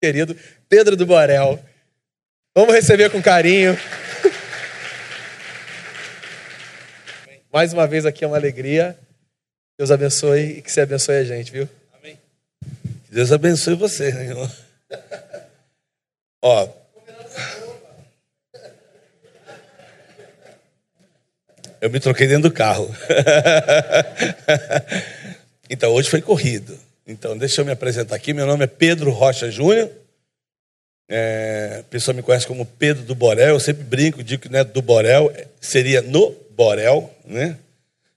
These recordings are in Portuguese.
querido Pedro do Borel. Vamos receber com carinho. Mais uma vez aqui é uma alegria. Deus abençoe e que você abençoe a gente, viu? Amém. Deus abençoe você, né, irmão. Ó. Eu me troquei dentro do carro. então, hoje foi corrido. Então, deixa eu me apresentar aqui. Meu nome é Pedro Rocha Júnior. É, a pessoa me conhece como Pedro do Borel. Eu sempre brinco, digo que não é do Borel, seria no Borel, né?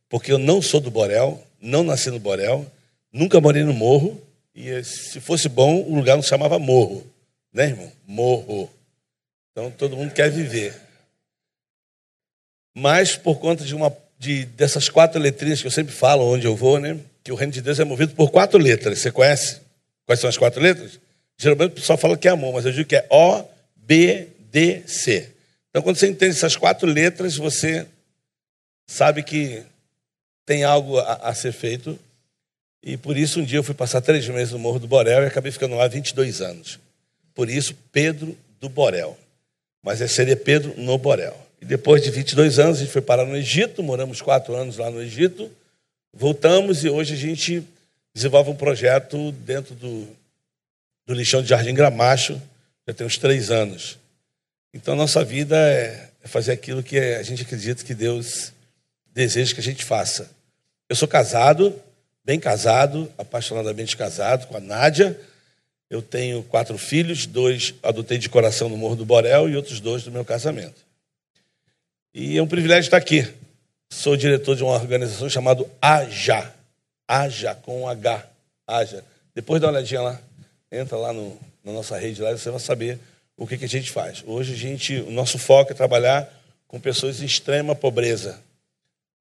Porque eu não sou do Borel, não nasci no Borel, nunca morei no morro. E se fosse bom, o lugar não se chamava morro, né, irmão? Morro. Então todo mundo quer viver. Mas por conta de uma de, dessas quatro letrinhas que eu sempre falo onde eu vou, né? Que o reino de Deus é movido por quatro letras. Você conhece? Quais são as quatro letras? Geralmente o pessoal fala que é amor, mas eu digo que é O, B, D, C. Então, quando você entende essas quatro letras, você sabe que tem algo a, a, ser feito. E por isso, um dia eu fui passar três meses no Morro do Borel e acabei ficando lá 22 anos. Por isso, Pedro do Borel. Mas seria Pedro no Borel. E depois de 22 anos, a gente foi parar no Egito, moramos quatro anos lá no Egito, voltamos e hoje a gente desenvolve um projeto dentro do do lixão de Jardim Gramacho, já tem uns três anos. Então, nossa vida é, é fazer aquilo que a gente acredita que Deus deseja que a gente faça. Eu sou casado, bem casado, apaixonadamente casado com a Nádia. Eu tenho quatro filhos, dois adotei de coração no Morro do Borel e outros dois do meu casamento. E é um privilégio estar aqui. Sou diretor de uma organização chamada AJA. AJA, com um H. AJA. Depois dá uma olhadinha lá entra lá no, na nossa rede lá e você vai saber o que, que a gente faz. Hoje a gente, o nosso foco é trabalhar com pessoas em extrema pobreza,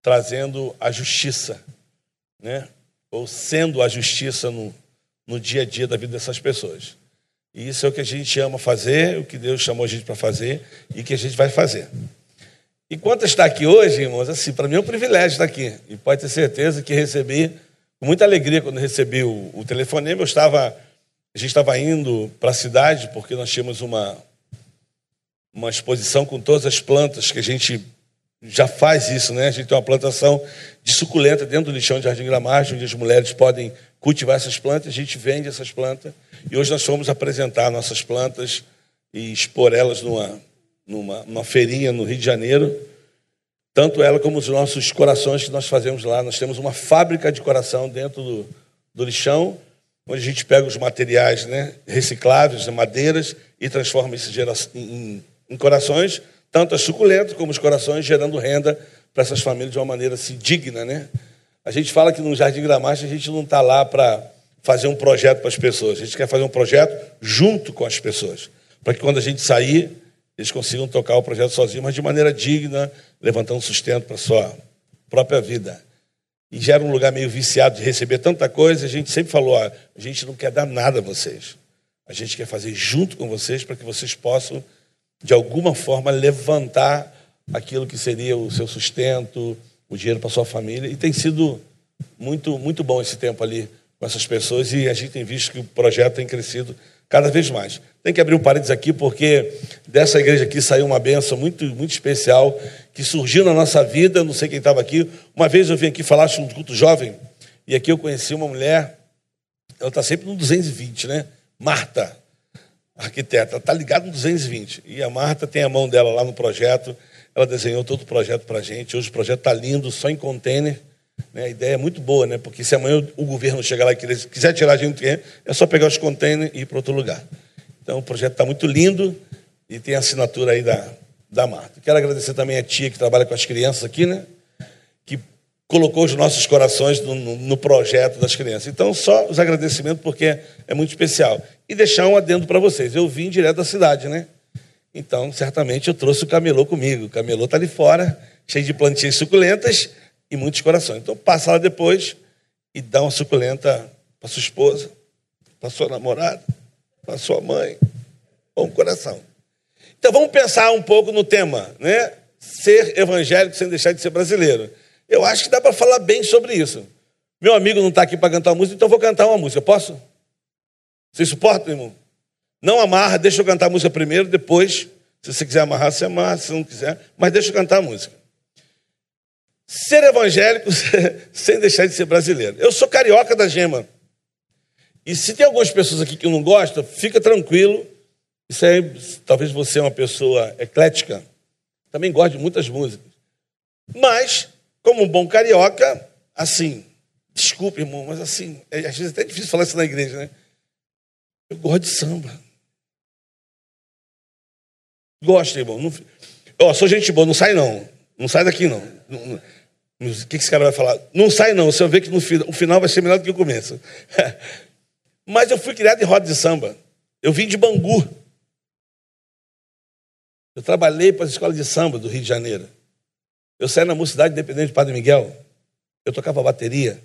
trazendo a justiça, né? ou sendo a justiça no, no dia a dia da vida dessas pessoas. E isso é o que a gente ama fazer, o que Deus chamou a gente para fazer e que a gente vai fazer. Enquanto está aqui hoje, irmãos, assim, para mim é um privilégio estar aqui. E pode ter certeza que recebi com muita alegria quando recebi o, o telefonema. Eu estava a gente estava indo para a cidade porque nós tínhamos uma, uma exposição com todas as plantas que a gente já faz isso, né? A gente tem uma plantação de suculenta dentro do lixão de Jardim Gramacho, onde as mulheres podem cultivar essas plantas, a gente vende essas plantas. E hoje nós fomos apresentar nossas plantas e expor elas numa, numa, numa feirinha no Rio de Janeiro. Tanto ela como os nossos corações que nós fazemos lá. Nós temos uma fábrica de coração dentro do, do lixão onde a gente pega os materiais né, recicláveis, madeiras, e transforma isso em, em corações, tanto as suculentas como os corações, gerando renda para essas famílias de uma maneira assim, digna. Né? A gente fala que no Jardim Gramacho a gente não está lá para fazer um projeto para as pessoas, a gente quer fazer um projeto junto com as pessoas, para que quando a gente sair, eles consigam tocar o projeto sozinhos, mas de maneira digna, levantando sustento para sua própria vida e já era um lugar meio viciado de receber tanta coisa, a gente sempre falou: ó, a gente não quer dar nada a vocês. A gente quer fazer junto com vocês para que vocês possam, de alguma forma, levantar aquilo que seria o seu sustento, o dinheiro para sua família. E tem sido muito, muito bom esse tempo ali com essas pessoas e a gente tem visto que o projeto tem crescido cada vez mais. Tem que abrir um parênteses aqui, porque dessa igreja aqui saiu uma benção muito, muito especial que surgiu na nossa vida. Não sei quem estava aqui. Uma vez eu vim aqui falar sobre um culto jovem, e aqui eu conheci uma mulher, ela está sempre no 220, né? Marta, arquiteta, está ligada no 220. E a Marta tem a mão dela lá no projeto, ela desenhou todo o projeto para a gente. Hoje o projeto está lindo, só em container. Né? A ideia é muito boa, né? porque se amanhã o governo chegar lá e quiser tirar a gente, é só pegar os containers e ir para outro lugar. Então o projeto está muito lindo e tem a assinatura aí da, da Marta. Quero agradecer também a tia que trabalha com as crianças aqui, né? Que colocou os nossos corações no, no, projeto das crianças. Então, só os agradecimentos, porque é muito especial. E deixar um adendo para vocês. Eu vim direto da cidade, né? Então, certamente eu trouxe o camelô comigo. O camelô está ali fora, cheio de plantinhas suculentas e muitos corações. Então, passa lá depois e dá uma suculenta para sua esposa, para sua namorada, para sua mãe, um coração. Então vamos pensar um pouco no tema, né? Ser evangélico sem deixar de ser brasileiro. Eu acho que dá para falar bem sobre isso. Meu amigo não está aqui para cantar música, então vou cantar uma música. Posso? Vocês suportam, irmão? Não amarra, deixa eu cantar a música primeiro, depois, se você quiser amarrar, você amarra, se não quiser, mas deixa eu cantar a música. Ser evangélico sem deixar de ser brasileiro. Eu sou carioca da gema. E se tem algumas pessoas aqui que não gostam, fica tranquilo. Isso aí, talvez você é uma pessoa eclética, também goste de muitas músicas. Mas, como um bom carioca, assim, desculpe, irmão, mas assim, é, às vezes é até difícil falar isso na igreja, né? Eu gosto de samba. Gosto, irmão. Não... Ó, sou gente boa, não sai não. Não sai daqui não. O que esse cara vai falar? Não sai não, você vai ver que no, o final vai ser melhor do que o começo. Mas eu fui criado em roda de samba. Eu vim de Bangu. Eu trabalhei para a escola de samba do Rio de Janeiro. Eu saí na Mocidade Independente de Padre Miguel. Eu tocava bateria.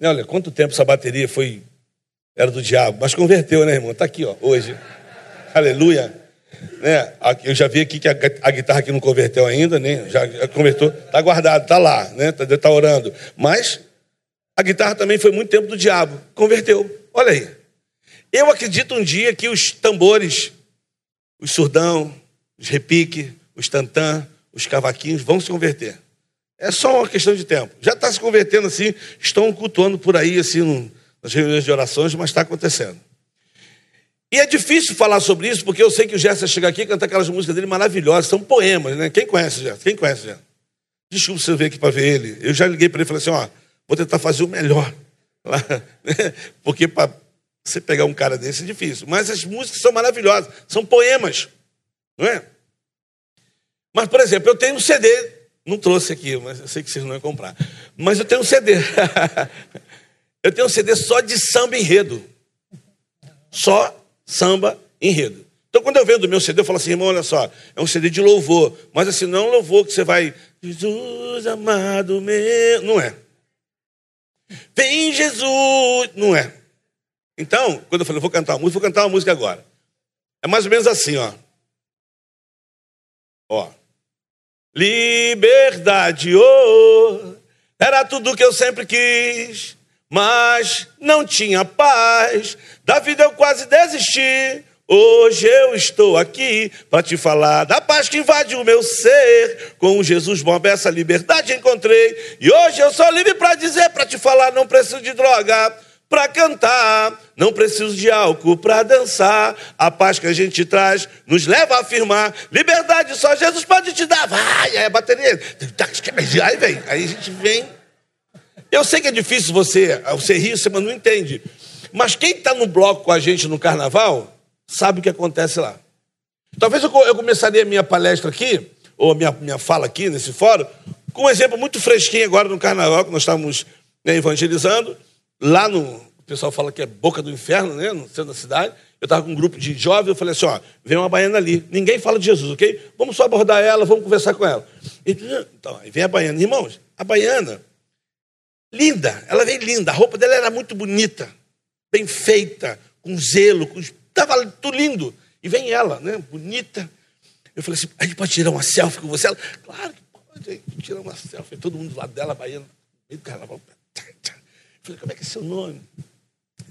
E olha, quanto tempo essa bateria foi. Era do diabo. Mas converteu, né, irmão? Está aqui, ó, hoje. Aleluia. Né? Eu já vi aqui que a, guitarra aqui não converteu ainda, né? Já converteu. Está guardado, está lá, né? Está tá orando. Mas a guitarra também foi muito tempo do diabo. Converteu. Olha aí. Eu acredito um dia que os tambores, os surdão, os repique, os tantã, os cavaquinhos vão se converter. É só uma questão de tempo. Já está se convertendo assim, estão cultuando por aí, assim, nas reuniões de orações, mas está acontecendo. E é difícil falar sobre isso, porque eu sei que o Gerson chega aqui e canta aquelas músicas dele maravilhosas, são poemas, né? Quem conhece Gerson? Quem conhece Gerson? Desculpa você vir aqui para ver ele. Eu já liguei para ele e falei assim: ó, vou tentar fazer o melhor. Né? Porque para você pegar um cara desse é difícil. Mas as músicas são maravilhosas, são poemas, não é? Mas, por exemplo, eu tenho um CD, não trouxe aqui, mas eu sei que vocês não iam comprar. Mas eu tenho um CD. eu tenho um CD só de samba enredo. Só samba enredo. Então, quando eu vendo o meu CD, eu falo assim, irmão, olha só, é um CD de louvor, mas assim, não é um louvor que você vai, Jesus amado meu, não é. Vem Jesus, não é. Então, quando eu falei, vou cantar uma música, vou cantar uma música agora. É mais ou menos assim, ó. Ó. Liberdade, oh, era tudo que eu sempre quis, mas não tinha paz. Da vida eu quase desisti. Hoje eu estou aqui para te falar da paz que invade o meu ser. Com Jesus bom, essa liberdade encontrei. E hoje eu sou livre para dizer, para te falar, não preciso de droga para cantar, não preciso de álcool para dançar. A paz que a gente traz nos leva a afirmar: liberdade só Jesus pode te dar. Vai, aí a bateria. Aí vem, aí a gente vem. Eu sei que é difícil você, você rir, você não entende. Mas quem está no bloco com a gente no carnaval sabe o que acontece lá. Talvez eu, começaria a minha palestra aqui, ou a minha, minha fala aqui nesse fórum, com um exemplo muito fresquinho agora no carnaval, que nós estávamos né, evangelizando lá no. O pessoal fala que é boca do inferno, né? No centro da cidade. Eu estava com um grupo de jovens, eu falei assim: ó, vem uma baiana ali. Ninguém fala de Jesus, ok? Vamos só abordar ela, vamos conversar com ela. Então, aí vem a baiana. Irmãos, a baiana, linda, ela vem linda. A roupa dela era muito bonita, bem feita, com zelo, com... estava tudo lindo. E vem ela, né? Bonita. Eu falei assim: a gente pode tirar uma selfie com você? Ela, claro que pode, tirar uma selfie. Todo mundo do lado dela, baiana, meio do carnaval. Falei, como é que é seu nome?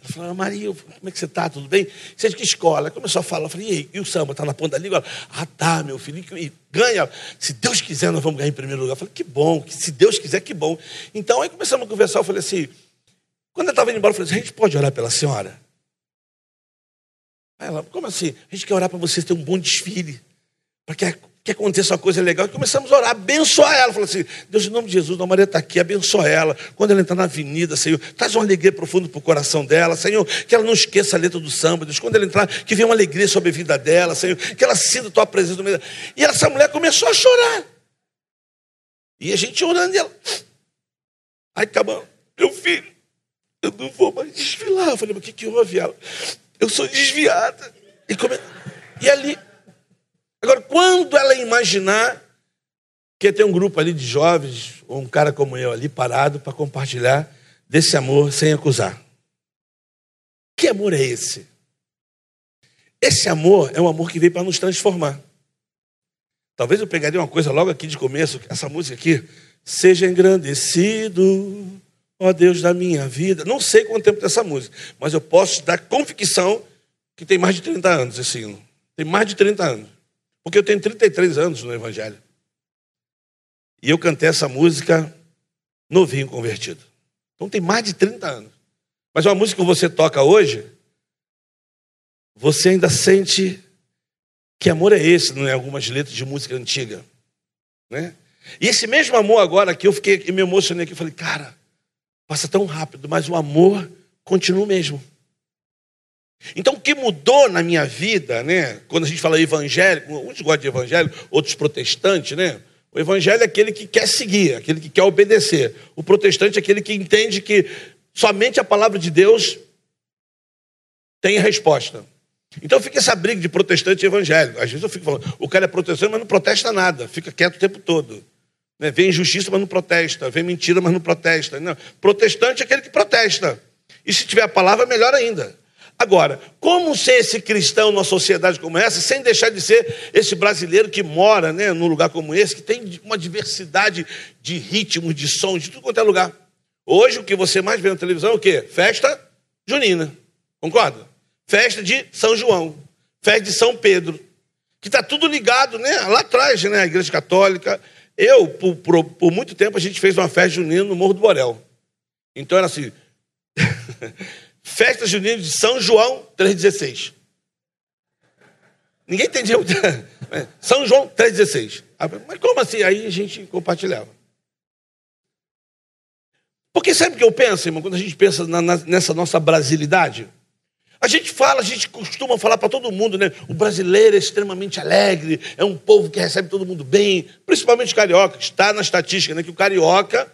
Ela falou, Maria, como é que você está? Tudo bem? Você é de que escola? Ela começou a falar. Eu falei, e, e o samba? Está na ponta da língua? Ah, tá, meu filho. E ganha. Se Deus quiser, nós vamos ganhar em primeiro lugar. Eu falei, que bom. Se Deus quiser, que bom. Então, aí começamos a conversar. Eu falei assim, quando eu estava indo embora, eu falei assim, a gente pode orar pela senhora? Ela, como assim? A gente quer orar para você ter um bom desfile. Para que que aconteça uma coisa legal. E começamos a orar, abençoar ela. Falou assim: Deus, em nome de Jesus, a Maria está aqui, abençoa ela. Quando ela entrar na avenida, Senhor, traz uma alegria profunda para o coração dela, Senhor, que ela não esqueça a letra do samba. Deus, quando ela entrar, que venha uma alegria sobre a vida dela, Senhor, que ela sinta a tua presença. E essa mulher começou a chorar. E a gente orando e ela. Aí acabou, meu filho, eu não vou mais desfilar. Eu falei, mas o que, que houve? Ela, eu sou desviada. E, come... e ali Agora, quando ela imaginar que tem um grupo ali de jovens, ou um cara como eu ali parado para compartilhar desse amor sem acusar. Que amor é esse? Esse amor é um amor que veio para nos transformar. Talvez eu pegaria uma coisa logo aqui de começo, essa música aqui. Seja engrandecido, ó Deus da minha vida. Não sei quanto tempo tem essa música, mas eu posso dar convicção que tem mais de 30 anos esse hino. Tem mais de 30 anos. Porque eu tenho 33 anos no Evangelho. E eu cantei essa música novinho convertido. Então tem mais de 30 anos. Mas uma música que você toca hoje, você ainda sente que amor é esse, não é? Algumas letras de música antiga. Né? E esse mesmo amor agora que eu fiquei, me emocionei aqui, falei, cara, passa tão rápido, mas o amor continua o mesmo. Então, o que mudou na minha vida, né? Quando a gente fala evangélico, uns gostam de evangelho, outros protestantes, né? O evangelho é aquele que quer seguir, aquele que quer obedecer. O protestante é aquele que entende que somente a palavra de Deus tem resposta. Então fica essa briga de protestante e evangélico. Às vezes eu fico falando, o cara é protestante, mas não protesta nada, fica quieto o tempo todo. Né? Vem injustiça, mas não protesta. Vem mentira, mas não protesta. Não. Protestante é aquele que protesta. E se tiver a palavra, melhor ainda. Agora, como ser esse cristão numa sociedade como essa, sem deixar de ser esse brasileiro que mora né, num lugar como esse, que tem uma diversidade de ritmos, de sons, de tudo quanto é lugar. Hoje, o que você mais vê na televisão é o quê? Festa junina. Concorda? Festa de São João. Festa de São Pedro. Que está tudo ligado, né? Lá atrás, né? A Igreja Católica. Eu, por, por, por muito tempo, a gente fez uma festa junina no Morro do Borel. Então era assim. Festa junina de São João 3,16. Ninguém entendia. São João 3,16. Mas como assim? Aí a gente compartilhava. Porque o que eu penso, irmão, quando a gente pensa na, na, nessa nossa brasilidade? A gente fala, a gente costuma falar para todo mundo, né? O brasileiro é extremamente alegre, é um povo que recebe todo mundo bem, principalmente carioca, está na estatística, né? Que o carioca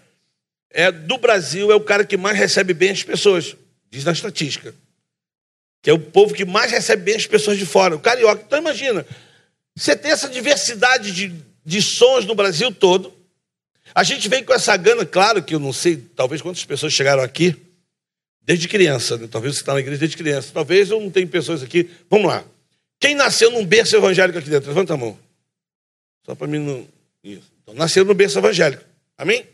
é do Brasil é o cara que mais recebe bem as pessoas diz na estatística. Que é o povo que mais recebe bem as pessoas de fora, o carioca. Então imagina, você tem essa diversidade de, de sons no Brasil todo. A gente vem com essa gana, claro que eu não sei, talvez quantas pessoas chegaram aqui desde criança, né? talvez você está na igreja desde criança, talvez eu não tenha pessoas aqui. Vamos lá. Quem nasceu num berço evangélico aqui dentro? Levanta a mão. Só para mim não. Isso. Então, nasceu no berço evangélico. Amém?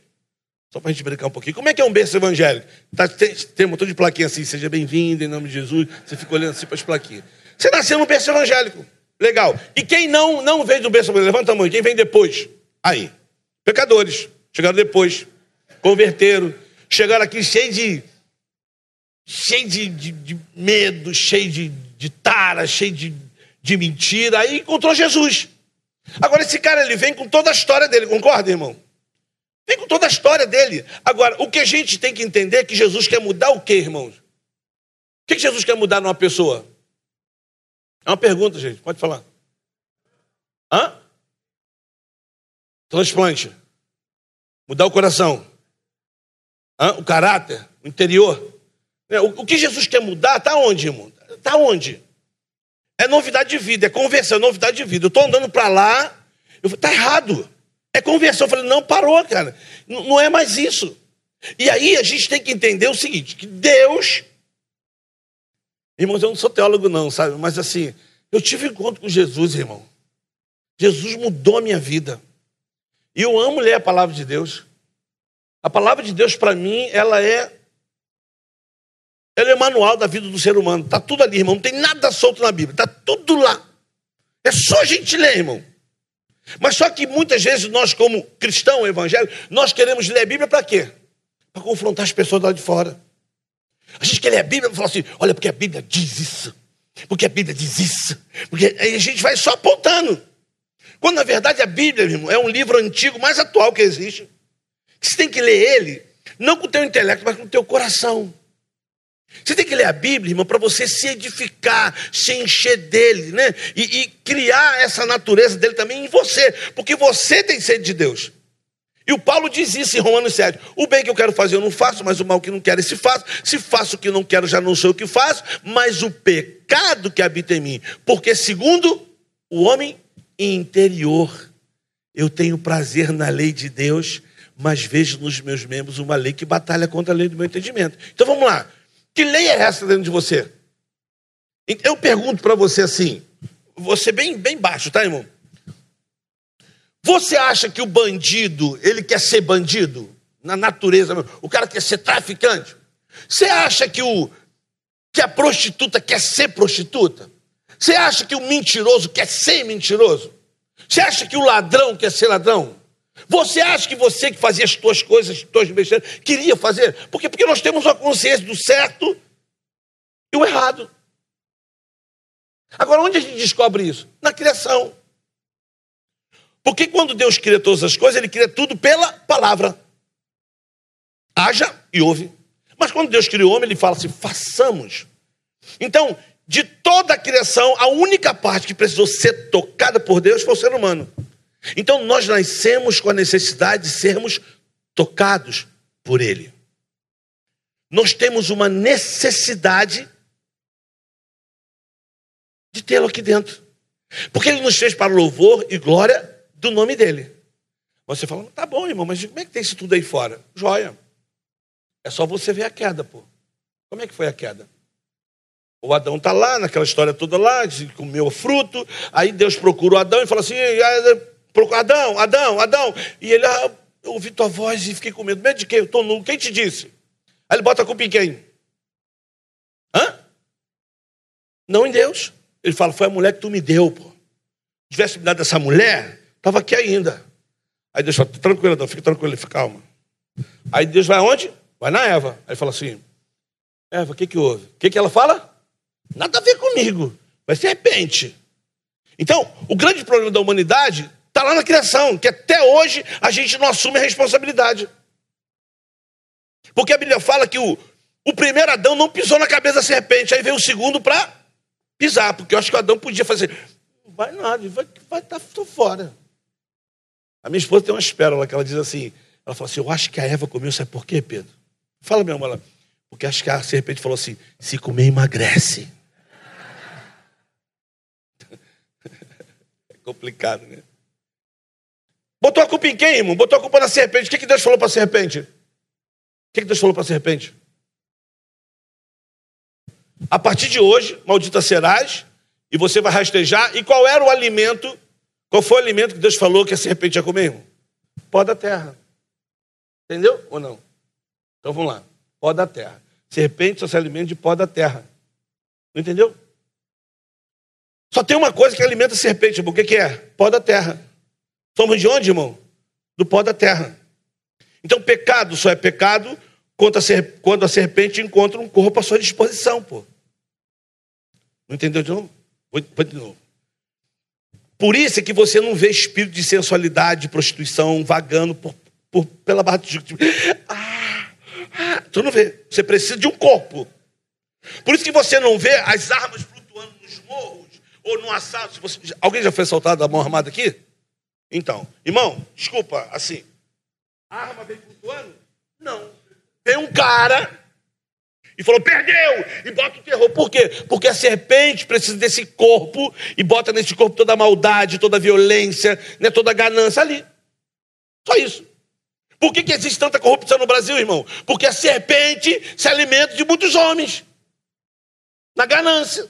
Só para a gente brincar um pouquinho. Como é que é um berço evangélico? Tá, tem, tem um montão de plaquinha assim, seja bem-vindo em nome de Jesus. Você fica olhando assim para as plaquinhas. Você nasceu no berço evangélico. Legal. E quem não, não veio do berço evangélico? Levanta a mão. Quem vem depois? Aí. Pecadores. Chegaram depois. Converteram. Chegaram aqui cheio de. Cheio de, de, de medo, cheio de, de tara, cheio de, de mentira. Aí encontrou Jesus. Agora, esse cara, ele vem com toda a história dele, concorda, irmão? Vem com toda a história dele. Agora, o que a gente tem que entender é que Jesus quer mudar o quê, irmãos? O que Jesus quer mudar numa pessoa? É uma pergunta, gente. Pode falar. Hã? Transplante. Mudar o coração. Hã? O caráter. O interior. É, o que Jesus quer mudar está onde, irmão? Está onde? É novidade de vida, é conversão, é novidade de vida. Eu estou andando para lá, está errado. É conversão. Eu falei, não, parou, cara. Não é mais isso. E aí a gente tem que entender o seguinte: que Deus. Irmãos, eu não sou teólogo, não, sabe? Mas assim, eu tive encontro com Jesus, irmão. Jesus mudou a minha vida. E eu amo ler a palavra de Deus. A palavra de Deus, para mim, ela é. Ela é manual da vida do ser humano. Está tudo ali, irmão. Não tem nada solto na Bíblia. Está tudo lá. É só a gente ler, irmão. Mas só que muitas vezes nós, como cristão evangélico, nós queremos ler a Bíblia para quê? Para confrontar as pessoas lá de fora. A gente quer ler a Bíblia e falar assim: olha, porque a Bíblia diz isso. Porque a Bíblia diz isso. Porque aí a gente vai só apontando. Quando na verdade a Bíblia, irmão, é um livro antigo, mais atual que existe. Você tem que ler ele, não com o teu intelecto, mas com o teu coração. Você tem que ler a Bíblia, irmão, para você se edificar, se encher dele, né? E, e, criar essa natureza dele também em você, porque você tem sede de Deus. E o Paulo diz isso em Romanos 7. O bem que eu quero fazer eu não faço, mas o mal que não quero se faço. Se faço o que não quero, já não sou o que faço, mas o pecado que habita em mim. Porque segundo o homem interior, eu tenho prazer na lei de Deus, mas vejo nos meus membros uma lei que batalha contra a lei do meu entendimento. Então vamos lá. Que lei é essa dentro de você? Eu pergunto para você assim, você bem, bem baixo, tá, irmão? Você acha que o bandido, ele quer ser bandido? Na natureza, o cara quer ser traficante? Você acha que o, que a prostituta quer ser prostituta? Você acha que o mentiroso quer ser mentiroso? Você acha que o ladrão quer ser ladrão? Você acha que você que fazia as tuas coisas, as tuas besteiras, queria fazer? Por quê? Porque nós temos uma consciência do certo e o errado. Agora, onde a gente descobre isso? Na criação. Porque quando Deus cria todas as coisas, Ele cria tudo pela palavra. Haja e ouve. Mas quando Deus criou o homem, Ele fala assim: façamos. Então, de toda a criação, a única parte que precisou ser tocada por Deus foi o ser humano. Então, nós nascemos com a necessidade de sermos tocados por Ele. Nós temos uma necessidade de tê-lo aqui dentro. Porque ele nos fez para louvor e glória do nome dele. Você fala, tá bom, irmão, mas como é que tem isso tudo aí fora? Joia. É só você ver a queda, pô. Como é que foi a queda? O Adão está lá, naquela história toda lá, comeu o fruto, aí Deus procura o Adão e fala assim, Adão, Adão, Adão. E ele, ah, eu ouvi tua voz e fiquei com medo. Medo de quê? Eu estou nu. Quem te disse? Aí ele bota a culpa em quem? Hã? Não em Deus. Ele fala, foi a mulher que tu me deu, pô. Se tivesse me dado essa mulher, estava aqui ainda. Aí Deus fala, tranquilo, Adão, fica tranquilo, fica calma. Aí Deus vai aonde? Vai na Eva. Aí fala assim, Eva, o que que houve? O que que ela fala? Nada a ver comigo. Vai serpente. Então, o grande problema da humanidade está lá na criação, que até hoje a gente não assume a responsabilidade. Porque a Bíblia fala que o, o primeiro Adão não pisou na cabeça da serpente, aí veio o segundo para pisar, porque eu acho que o Adão podia fazer. Não vai nada, vai vai estar tá, fora. A minha esposa tem uma espérola que ela diz assim: ela fala assim, eu acho que a Eva comeu, sabe por quê, Pedro? Fala mesmo, ela. Porque acho que a serpente falou assim: se comer, emagrece. é complicado, né? Botou a culpa em quem, irmão? Botou a culpa na serpente. O que, que Deus falou para a serpente? O que, que Deus falou para a serpente? A partir de hoje, maldita serás, e você vai rastejar. E qual era o alimento? Qual foi o alimento que Deus falou que a serpente ia comer, irmão? Pó da terra. Entendeu ou não? Então vamos lá. Pó da terra. Serpente só se alimenta de pó da terra. Entendeu? Só tem uma coisa que alimenta a serpente, o que, que é? Pó da terra. Somos de onde, irmão? Do pó da terra. Então, pecado só é pecado quando a serpente encontra um corpo à sua disposição, pô. Não entendeu de novo? Vou, de novo. Por isso é que você não vê espírito de sensualidade, de prostituição vagando por, por, pela barra de tipo, ah, ah, Tu não vê. Você precisa de um corpo. Por isso que você não vê as armas flutuando nos morros ou no assalto. Você, alguém já foi assaltado da mão armada aqui? Então, irmão, desculpa, assim, a arma vem flutuando? Não. Tem um cara e falou, perdeu, e bota o terror. Por quê? Porque a serpente precisa desse corpo e bota nesse corpo toda a maldade, toda a violência, né, toda a ganância ali. Só isso. Por que, que existe tanta corrupção no Brasil, irmão? Porque a serpente se alimenta de muitos homens. Na ganância.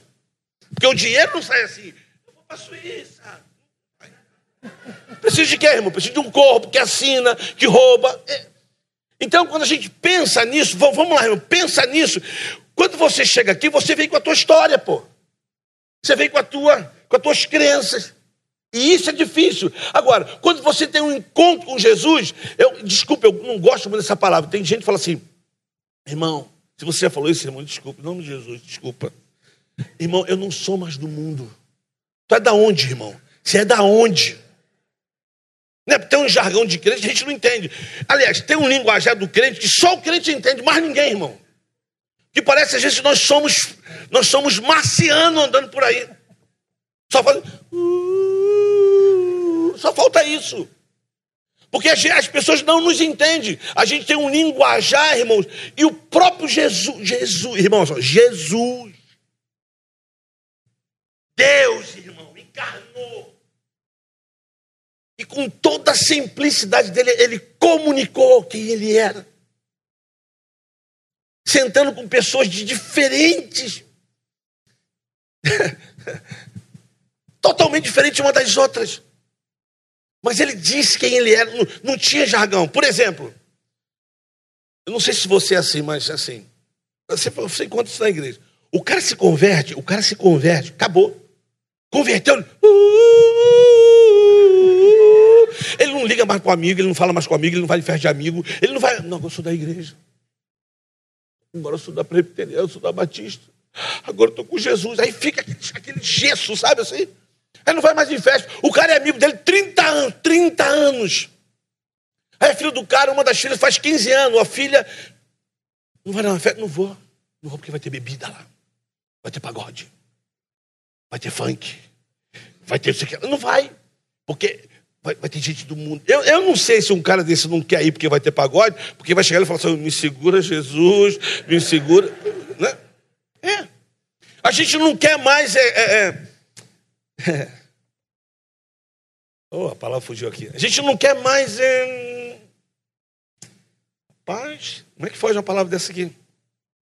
Porque o dinheiro não sai assim. Eu vou para a Suíça. Precisa de quê, irmão? Precisa de um corpo que assina, que rouba. É. Então, quando a gente pensa nisso, vamos lá, irmão, pensa nisso. Quando você chega aqui, você vem com a tua história, pô. Você vem com a tua, com as tuas crenças. E isso é difícil. Agora, quando você tem um encontro com Jesus, eu, desculpa, eu não gosto muito dessa palavra. Tem gente que fala assim, irmão, se você já falou isso, irmão, desculpa, em nome de Jesus, desculpa. Irmão, eu não sou mais do mundo. Tu é da onde, irmão? Você é da onde? Né? Tem um jargão de crente que a gente não entende. Aliás, tem um linguajar do crente que só o crente entende, mais ninguém, irmão. Que parece às vezes que nós somos, nós somos marcianos andando por aí. Só uh, só falta isso. Porque as pessoas não nos entendem. A gente tem um linguajar, irmãos, e o próprio Jesus, Jesus, irmãos, Jesus, Deus, irmão, encarnou com toda a simplicidade dele, ele comunicou quem ele era. Sentando com pessoas de diferentes. totalmente diferentes uma das outras. Mas ele disse quem ele era, não, não, tinha jargão. Por exemplo, eu não sei se você é assim, mas assim, você, você encontra isso na igreja. O cara se converte, o cara se converte, acabou. Converteu. Ele não liga mais o amigo, ele não fala mais com amigo, ele não vai de festa de amigo, ele não vai. Não, eu sou da igreja. Agora eu sou da presbiteriana, eu sou da batista. Agora eu estou com Jesus. Aí fica aquele gesso, sabe assim? Aí não vai mais em festa. O cara é amigo dele 30 anos, 30 anos. Aí a filha do cara, uma das filhas, faz 15 anos. A filha. Não vai na festa? Não vou. Não vou porque vai ter bebida lá. Vai ter pagode. Vai ter funk. Vai ter. Não vai. Porque vai, vai, ter gente do mundo. Eu, eu não sei se um cara desse não quer ir porque vai ter pagode, porque vai chegar e falar assim: me segura, Jesus, me segura. Né? É. A gente não quer mais. É, é, é. Oh, a palavra fugiu aqui. A gente não quer mais. É... Paz. Como é que foge uma palavra dessa aqui?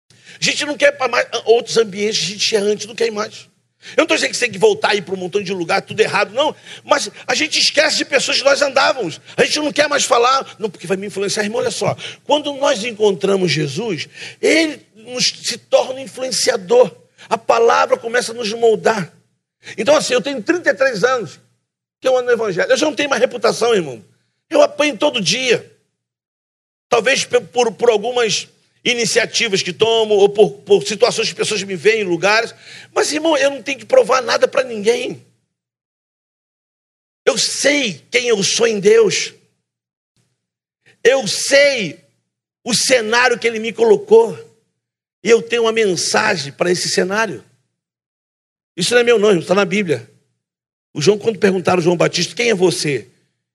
A gente não quer mais outros ambientes, a gente é antes, não quer mais. Eu não estou dizendo que você tem que voltar aí para um montão de lugar, tudo errado, não. Mas a gente esquece de pessoas que nós andávamos. A gente não quer mais falar, não, porque vai me influenciar. Irmão, olha só. Quando nós encontramos Jesus, ele nos, se torna influenciador. A palavra começa a nos moldar. Então, assim, eu tenho 33 anos que eu ando no Evangelho. Eu já não tenho mais reputação, irmão. Eu apanho todo dia. Talvez por, por algumas iniciativas que tomo, ou por, por situações que pessoas me veem em lugares. Mas, irmão, eu não tenho que provar nada para ninguém. Eu sei quem eu sou em Deus. Eu sei o cenário que Ele me colocou. E eu tenho uma mensagem para esse cenário. Isso não é meu nome, está na Bíblia. O João, quando perguntaram ao João Batista, quem é você?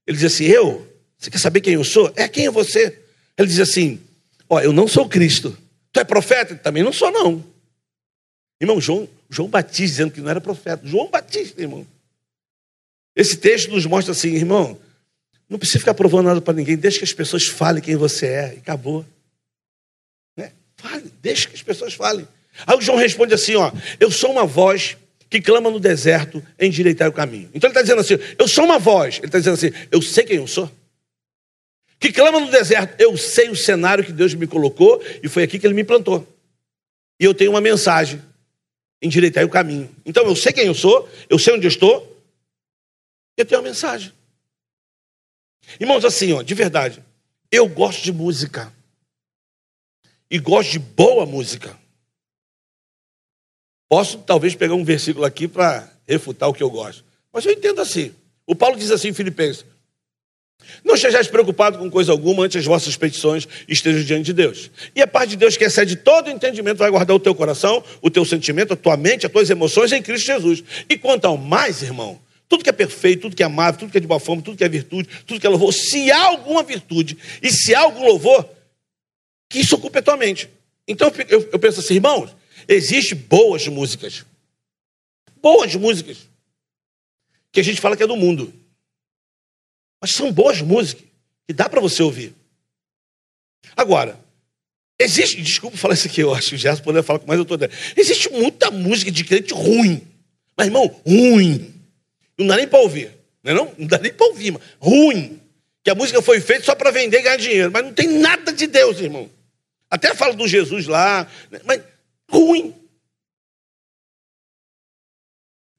Ele diz assim, eu? Você quer saber quem eu sou? É, quem é você? Ele diz assim, Ó, eu não sou Cristo. Tu é profeta? Também não sou, não. Irmão, João, João Batista dizendo que não era profeta. João Batista, irmão. Esse texto nos mostra assim, irmão, não precisa ficar provando nada para ninguém, deixa que as pessoas falem quem você é, e acabou. Né? Fale, deixa que as pessoas falem. Aí o João responde assim: ó, eu sou uma voz que clama no deserto, endireitar o caminho. Então ele está dizendo assim: eu sou uma voz. Ele está dizendo assim: eu sei quem eu sou que clama no deserto: Eu sei o cenário que Deus me colocou e foi aqui que Ele me plantou. E eu tenho uma mensagem: endireitar o caminho. Então eu sei quem eu sou, eu sei onde eu estou, eu tenho uma mensagem. Irmãos, assim, ó, de verdade, eu gosto de música. E gosto de boa música. Posso talvez pegar um versículo aqui para refutar o que eu gosto. Mas eu entendo assim. O Paulo diz assim em Filipenses: não estejais preocupado com coisa alguma antes as vossas petições estejam diante de Deus. E a parte de Deus que excede todo entendimento vai guardar o teu coração, o teu sentimento, a tua mente, as tuas emoções em Cristo Jesus. E quanto ao mais, irmão, tudo que é perfeito, tudo que é amável, tudo que é de boa forma, tudo que é virtude, tudo que é louvor, se há alguma virtude e se há algum louvor, que isso ocupe a tua mente. Então eu, eu penso assim, irmãos, existem boas músicas. Boas músicas. Que a gente fala que é do mundo. Mas são boas músicas que dá para você ouvir. Agora, existe, desculpa falar isso aqui, eu acho que o Gerson poderia falar com mais autoridade. Existe muita música de crente ruim. Mas, irmão, ruim. Não dá nem para ouvir. Não, é não? não dá nem para ouvir, mas ruim. Que a música foi feita só para vender e ganhar dinheiro. Mas não tem nada de Deus, irmão. Até fala do Jesus lá, né? mas ruim.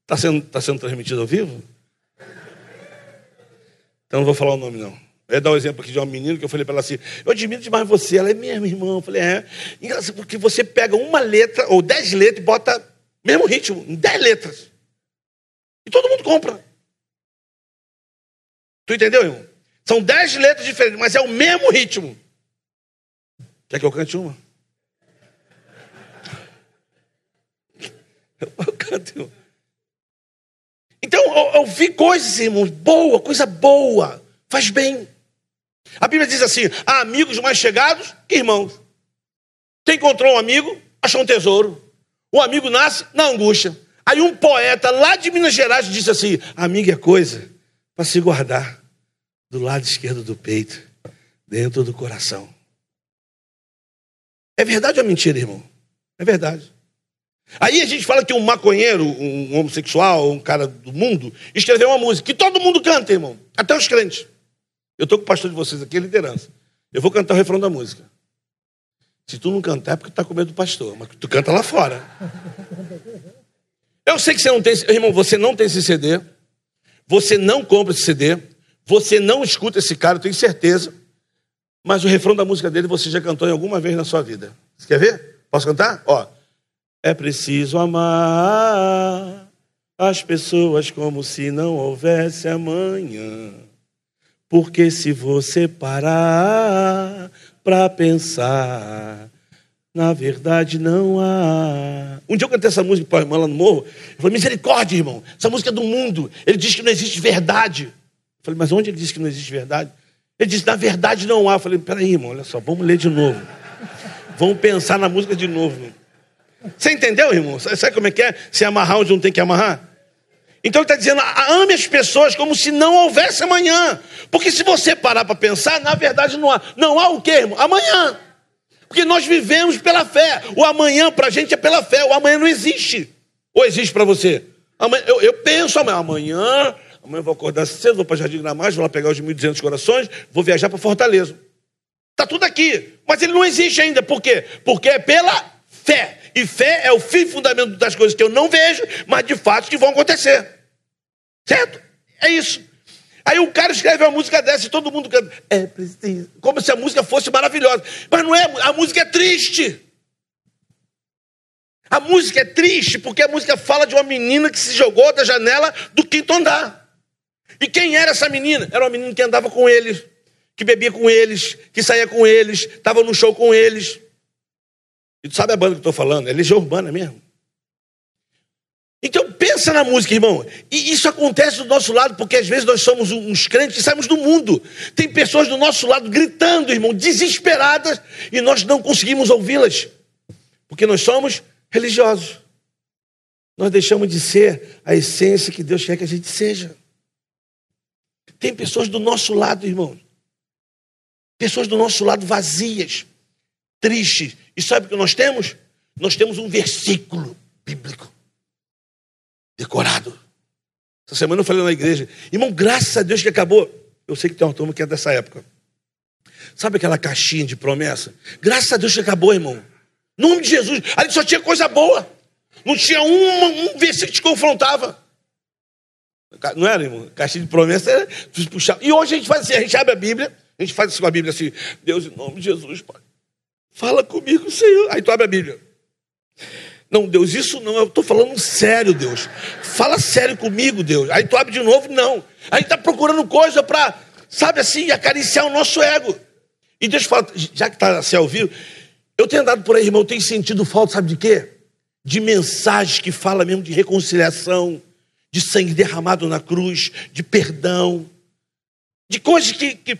Está sendo, tá sendo transmitido ao vivo? Então não vou falar o nome, não. Eu ia dar um exemplo aqui de uma menina que eu falei para ela assim: Eu admiro demais você. Ela é mesmo, irmão. Eu falei: É. Engraçado, porque você pega uma letra, ou dez letras, e bota mesmo ritmo, em dez letras. E todo mundo compra. Tu entendeu, irmão? São dez letras diferentes, mas é o mesmo ritmo. Quer que eu cante uma? Eu canto, irmão. Então, eu, eu vi coisas, irmãos, boa, coisa boa, faz bem. A Bíblia diz assim: há amigos mais chegados que irmãos. Quem encontrou um amigo, achou um tesouro. O amigo nasce na angústia. Aí um poeta lá de Minas Gerais disse assim: amigo é coisa para se guardar do lado esquerdo do peito, dentro do coração. É verdade ou é mentira, irmão? É verdade. Aí a gente fala que um maconheiro, um homossexual, um cara do mundo, escreveu uma música que todo mundo canta, irmão, até os crentes. Eu estou com o pastor de vocês aqui, a liderança. Eu vou cantar o refrão da música. Se tu não cantar é porque tu tá com medo do pastor, mas tu canta lá fora. Eu sei que você não tem, irmão, você não tem esse CD, você não compra esse CD, você não escuta esse cara, eu tenho certeza, mas o refrão da música dele você já cantou em alguma vez na sua vida. Você quer ver? Posso cantar? Ó. É preciso amar as pessoas como se não houvesse amanhã. Porque se você parar para pensar, na verdade não há. Um dia eu cantei essa música para a irmã lá no morro. Eu falei, misericórdia, irmão, essa música é do mundo. Ele diz que não existe verdade. Eu falei, mas onde ele diz que não existe verdade? Ele diz, na verdade não há. Eu falei, peraí, irmão, olha só, vamos ler de novo. Vamos pensar na música de novo. Você entendeu, irmão? Sabe como é que é? Se amarrar onde não tem que amarrar? Então ele está dizendo: ame as pessoas como se não houvesse amanhã. Porque se você parar para pensar, na verdade não há. Não há o quê, irmão? Amanhã. Porque nós vivemos pela fé. O amanhã para a gente é pela fé. O amanhã não existe. Ou existe para você? Amanhã, eu, eu, penso amanhã. Amanhã, eu vou acordar cedo, vou para Jardim Gramados, vou lá pegar os 1.200 corações, vou viajar para Fortaleza. Está tudo aqui. Mas ele não existe ainda. Por quê? Porque é pela fé. E fé é o fim fundamento das coisas que eu não vejo, mas de fato que vão acontecer. Certo? É isso. Aí o cara escreve uma música dessa e todo mundo canta. É preciso. Como se a música fosse maravilhosa. Mas não é, a música é triste. A música é triste porque a música fala de uma menina que se jogou da janela do quinto andar. E quem era essa menina? Era uma menina que andava com eles, que bebia com eles, que saía com eles, estava no show com eles. E tu sabe a banda que eu estou falando? É Legião Urbana mesmo. Então pensa na música, irmão. E isso acontece do nosso lado, porque às vezes nós somos uns crentes que saímos do mundo. Tem pessoas do nosso lado gritando, irmão, desesperadas, e nós não conseguimos ouvi-las. Porque nós somos religiosos. Nós deixamos de ser a essência que Deus quer que a gente seja. Tem pessoas do nosso lado, irmão. Pessoas do nosso lado vazias, tristes. E sabe o que nós temos? Nós temos um versículo bíblico decorado. Essa semana eu falei na igreja, irmão, graças a Deus que acabou. Eu sei que tem uma turma que é dessa época. Sabe aquela caixinha de promessa? Graças a Deus que acabou, irmão. Em nome de Jesus. Ali só tinha coisa boa. Não tinha uma, um versículo que te confrontava. Não era, irmão? Caixinha de promessa era puxar. E hoje a gente faz assim: a gente abre a Bíblia, a gente faz isso com a Bíblia assim: Deus, em nome de Jesus, Pai. Fala comigo, Senhor. Aí tu abre a Bíblia. Não, Deus, isso não, eu estou falando sério, Deus. Fala sério comigo, Deus. Aí tu abre de novo, não. Aí está procurando coisa para, sabe assim, acariciar o nosso ego. E Deus fala, já que está assim ao vivo, eu tenho andado por aí, irmão, eu tenho sentido falta, sabe de quê? De mensagens que falam mesmo de reconciliação, de sangue derramado na cruz, de perdão, de coisas que, que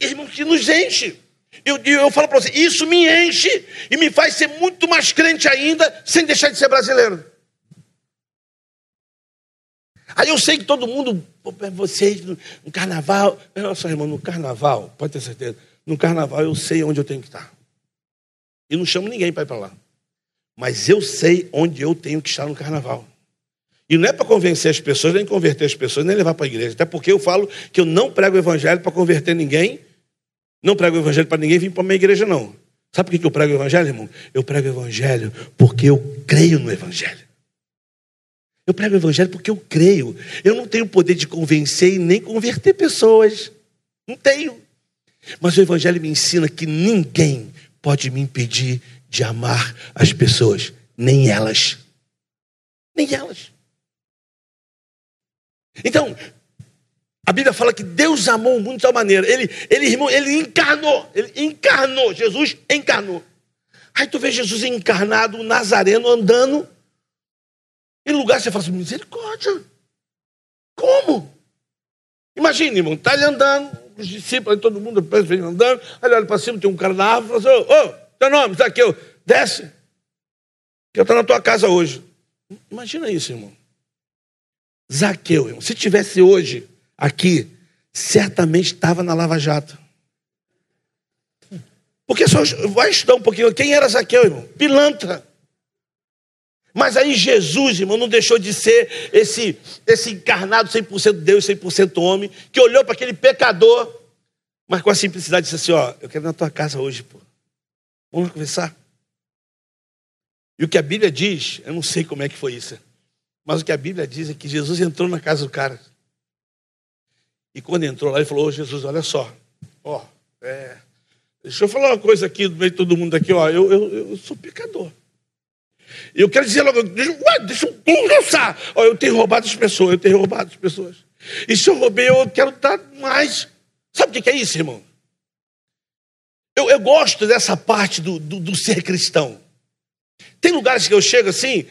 irmão, que nos enche. Eu, eu falo para você, isso me enche e me faz ser muito mais crente ainda, sem deixar de ser brasileiro. Aí eu sei que todo mundo, vocês no, carnaval, nossa irmão, no carnaval, pode ter certeza, no carnaval eu sei onde eu tenho que estar. E não chamo ninguém para ir para lá. Mas eu sei onde eu tenho que estar no carnaval. E não é para convencer as pessoas, nem converter as pessoas, nem levar para a igreja. Até porque eu falo que eu não prego o evangelho para converter ninguém, não prego o evangelho para ninguém vir para a minha igreja, não. Sabe por que eu prego o evangelho, irmão? Eu prego o evangelho porque eu creio no evangelho. Eu prego o evangelho porque eu creio. Eu não tenho poder de convencer e nem converter pessoas. Não tenho. Mas o evangelho me ensina que ninguém pode me impedir de amar as pessoas, nem elas. Nem elas. Então, a Bíblia fala que Deus amou o mundo de tal maneira. Ele, ele, irmão, ele encarnou. Ele encarnou. Jesus encarnou. Aí tu vê Jesus encarnado, o Nazareno, andando. Em lugar você fala assim, misericórdia. Como? Imagina, irmão, está ele andando, os discípulos, todo mundo vem andando, aí olha para cima, tem um cara na árvore, fala assim, ô, ô, teu nome, Zaqueu, desce, que eu estou na tua casa hoje. Imagina isso, irmão. Zaqueu, irmão, se tivesse hoje aqui, certamente estava na Lava Jato. Porque só vai estudar um pouquinho. Quem era Zaqueu, irmão? Pilantra. Mas aí Jesus, irmão, não deixou de ser esse, esse encarnado 100% Deus, 100% homem, que olhou para aquele pecador, mas com a simplicidade disse assim: Ó, eu quero ir na tua casa hoje, pô. Vamos lá conversar. E o que a Bíblia diz, eu não sei como é que foi isso, mas o que a Bíblia diz é que Jesus entrou na casa do cara. E quando entrou lá, ele falou: oh, Jesus, olha só, ó, é, deixa eu falar uma coisa aqui do meio de todo mundo aqui, ó, eu, eu, eu sou pecador. Eu quero dizer logo, deixa, deixa eu conversar. Ó, eu tenho roubado as pessoas, eu tenho roubado as pessoas. E se eu roubei, eu quero dar mais. Sabe o que é isso, irmão? Eu, eu gosto dessa parte do, do, do ser cristão. Tem lugares que eu chego assim,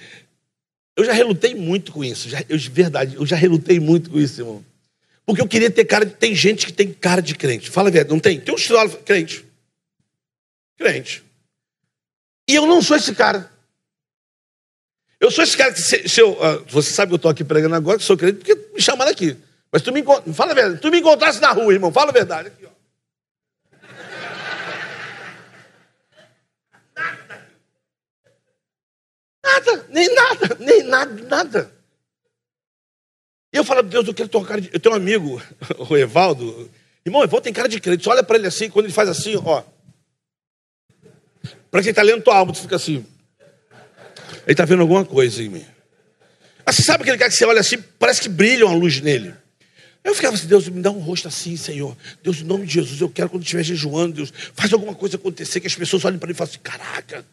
eu já relutei muito com isso. Já, eu, de verdade, eu já relutei muito com isso, irmão. Porque eu queria ter cara de. Tem gente que tem cara de crente. Fala a verdade, não tem? Tem um estudado crente. Crente. E eu não sou esse cara. Eu sou esse cara que. Se, se eu, uh, você sabe que eu estou aqui pregando agora, que sou crente, porque me chamaram aqui. Mas tu me fala a verdade. Tu me encontrasse na rua, irmão. Fala a verdade. Aqui, ó. Nada, nem nada, nem nada, nada. E eu falo, Deus, eu quero tocar. Eu tenho um amigo, o Evaldo. Irmão, Evaldo tem cara de crente. Você olha para ele assim, quando ele faz assim, ó. Para quem está lendo tua alma, tu fica assim. Ele está vendo alguma coisa em mim. Mas você sabe aquele cara que você olha assim, parece que brilha uma luz nele. Eu ficava assim, Deus, me dá um rosto assim, Senhor. Deus, em nome de Jesus, eu quero quando estiver jejuando, Deus, faz alguma coisa acontecer, que as pessoas olhem para mim e falem assim, caraca,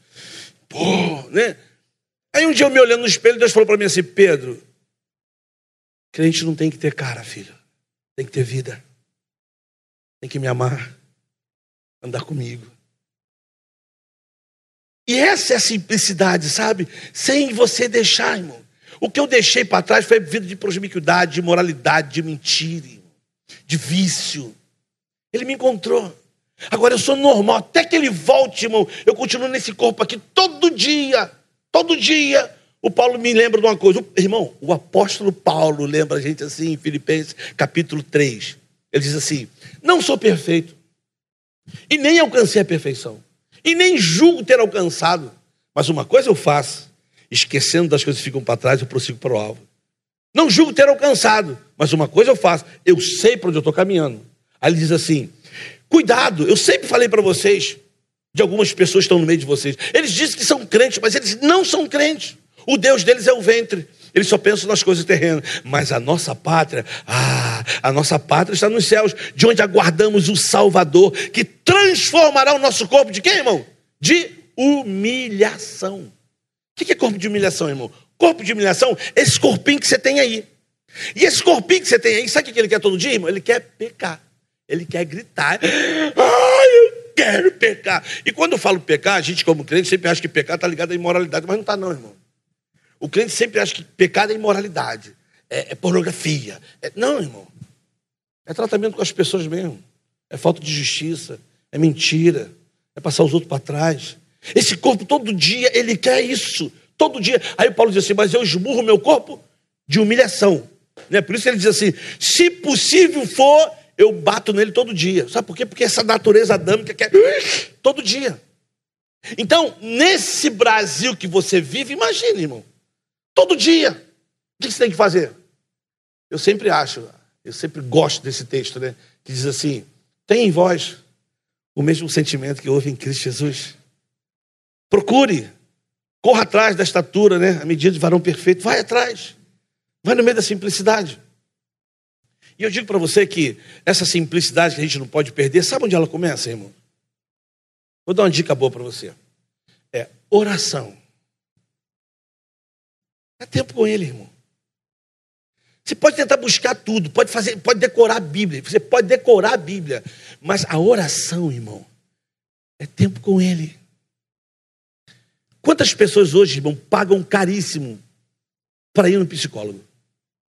pô, né? Aí um dia eu me olhando no espelho, Deus falou para mim assim, Pedro, crente não tem que ter cara, filho. Tem que ter vida. Tem que me amar, andar comigo. E essa é a simplicidade, sabe? Sem você deixar, irmão. O que eu deixei para trás foi vida de promiscuidade, de moralidade, de mentira, de vício. Ele me encontrou. Agora eu sou normal, até que ele volte, irmão. Eu continuo nesse corpo aqui todo dia. Todo dia. O Paulo me lembra de uma coisa. O, irmão, o apóstolo Paulo lembra a gente assim em Filipenses capítulo 3. Ele diz assim: Não sou perfeito, e nem alcancei a perfeição e nem julgo ter alcançado. Mas uma coisa eu faço, esquecendo das coisas que ficam para trás, eu prossigo para o alvo. Não julgo ter alcançado, mas uma coisa eu faço, eu sei para onde eu estou caminhando. Aí ele diz assim: cuidado, eu sempre falei para vocês, de algumas pessoas que estão no meio de vocês. Eles dizem que são crentes, mas eles não são crentes. O Deus deles é o ventre. Eles só pensam nas coisas terrenas. Mas a nossa pátria, ah, a nossa pátria está nos céus, de onde aguardamos o Salvador, que transformará o nosso corpo de quem, irmão? De humilhação. O que é corpo de humilhação, irmão? Corpo de humilhação esse corpinho que você tem aí. E esse corpinho que você tem aí, sabe o que ele quer todo dia, irmão? Ele quer pecar. Ele quer gritar. Ai, eu quero pecar. E quando eu falo pecar, a gente, como crente, sempre acha que pecar está ligado à imoralidade, mas não está, não, irmão. O crente sempre acha que pecado é imoralidade, é, é pornografia. É, não, irmão. É tratamento com as pessoas mesmo. É falta de justiça, é mentira, é passar os outros para trás. Esse corpo todo dia, ele quer isso. Todo dia. Aí Paulo diz assim: Mas eu esmurro meu corpo de humilhação. Né? Por isso ele diz assim: Se possível for, eu bato nele todo dia. Sabe por quê? Porque essa natureza adâmica quer todo dia. Então, nesse Brasil que você vive, imagine, irmão. Todo dia. O que você tem que fazer? Eu sempre acho, eu sempre gosto desse texto, né? Que diz assim: tem em vós o mesmo sentimento que houve em Cristo Jesus. Procure, corra atrás da estatura, né? A medida de varão perfeito, vai atrás. Vai no meio da simplicidade. E eu digo para você que essa simplicidade que a gente não pode perder, sabe onde ela começa, irmão? Vou dar uma dica boa para você. É oração. É tempo com ele, irmão. Você pode tentar buscar tudo, pode fazer, pode decorar a Bíblia, você pode decorar a Bíblia, mas a oração, irmão, é tempo com ele. Quantas pessoas hoje, irmão, pagam caríssimo para ir no psicólogo?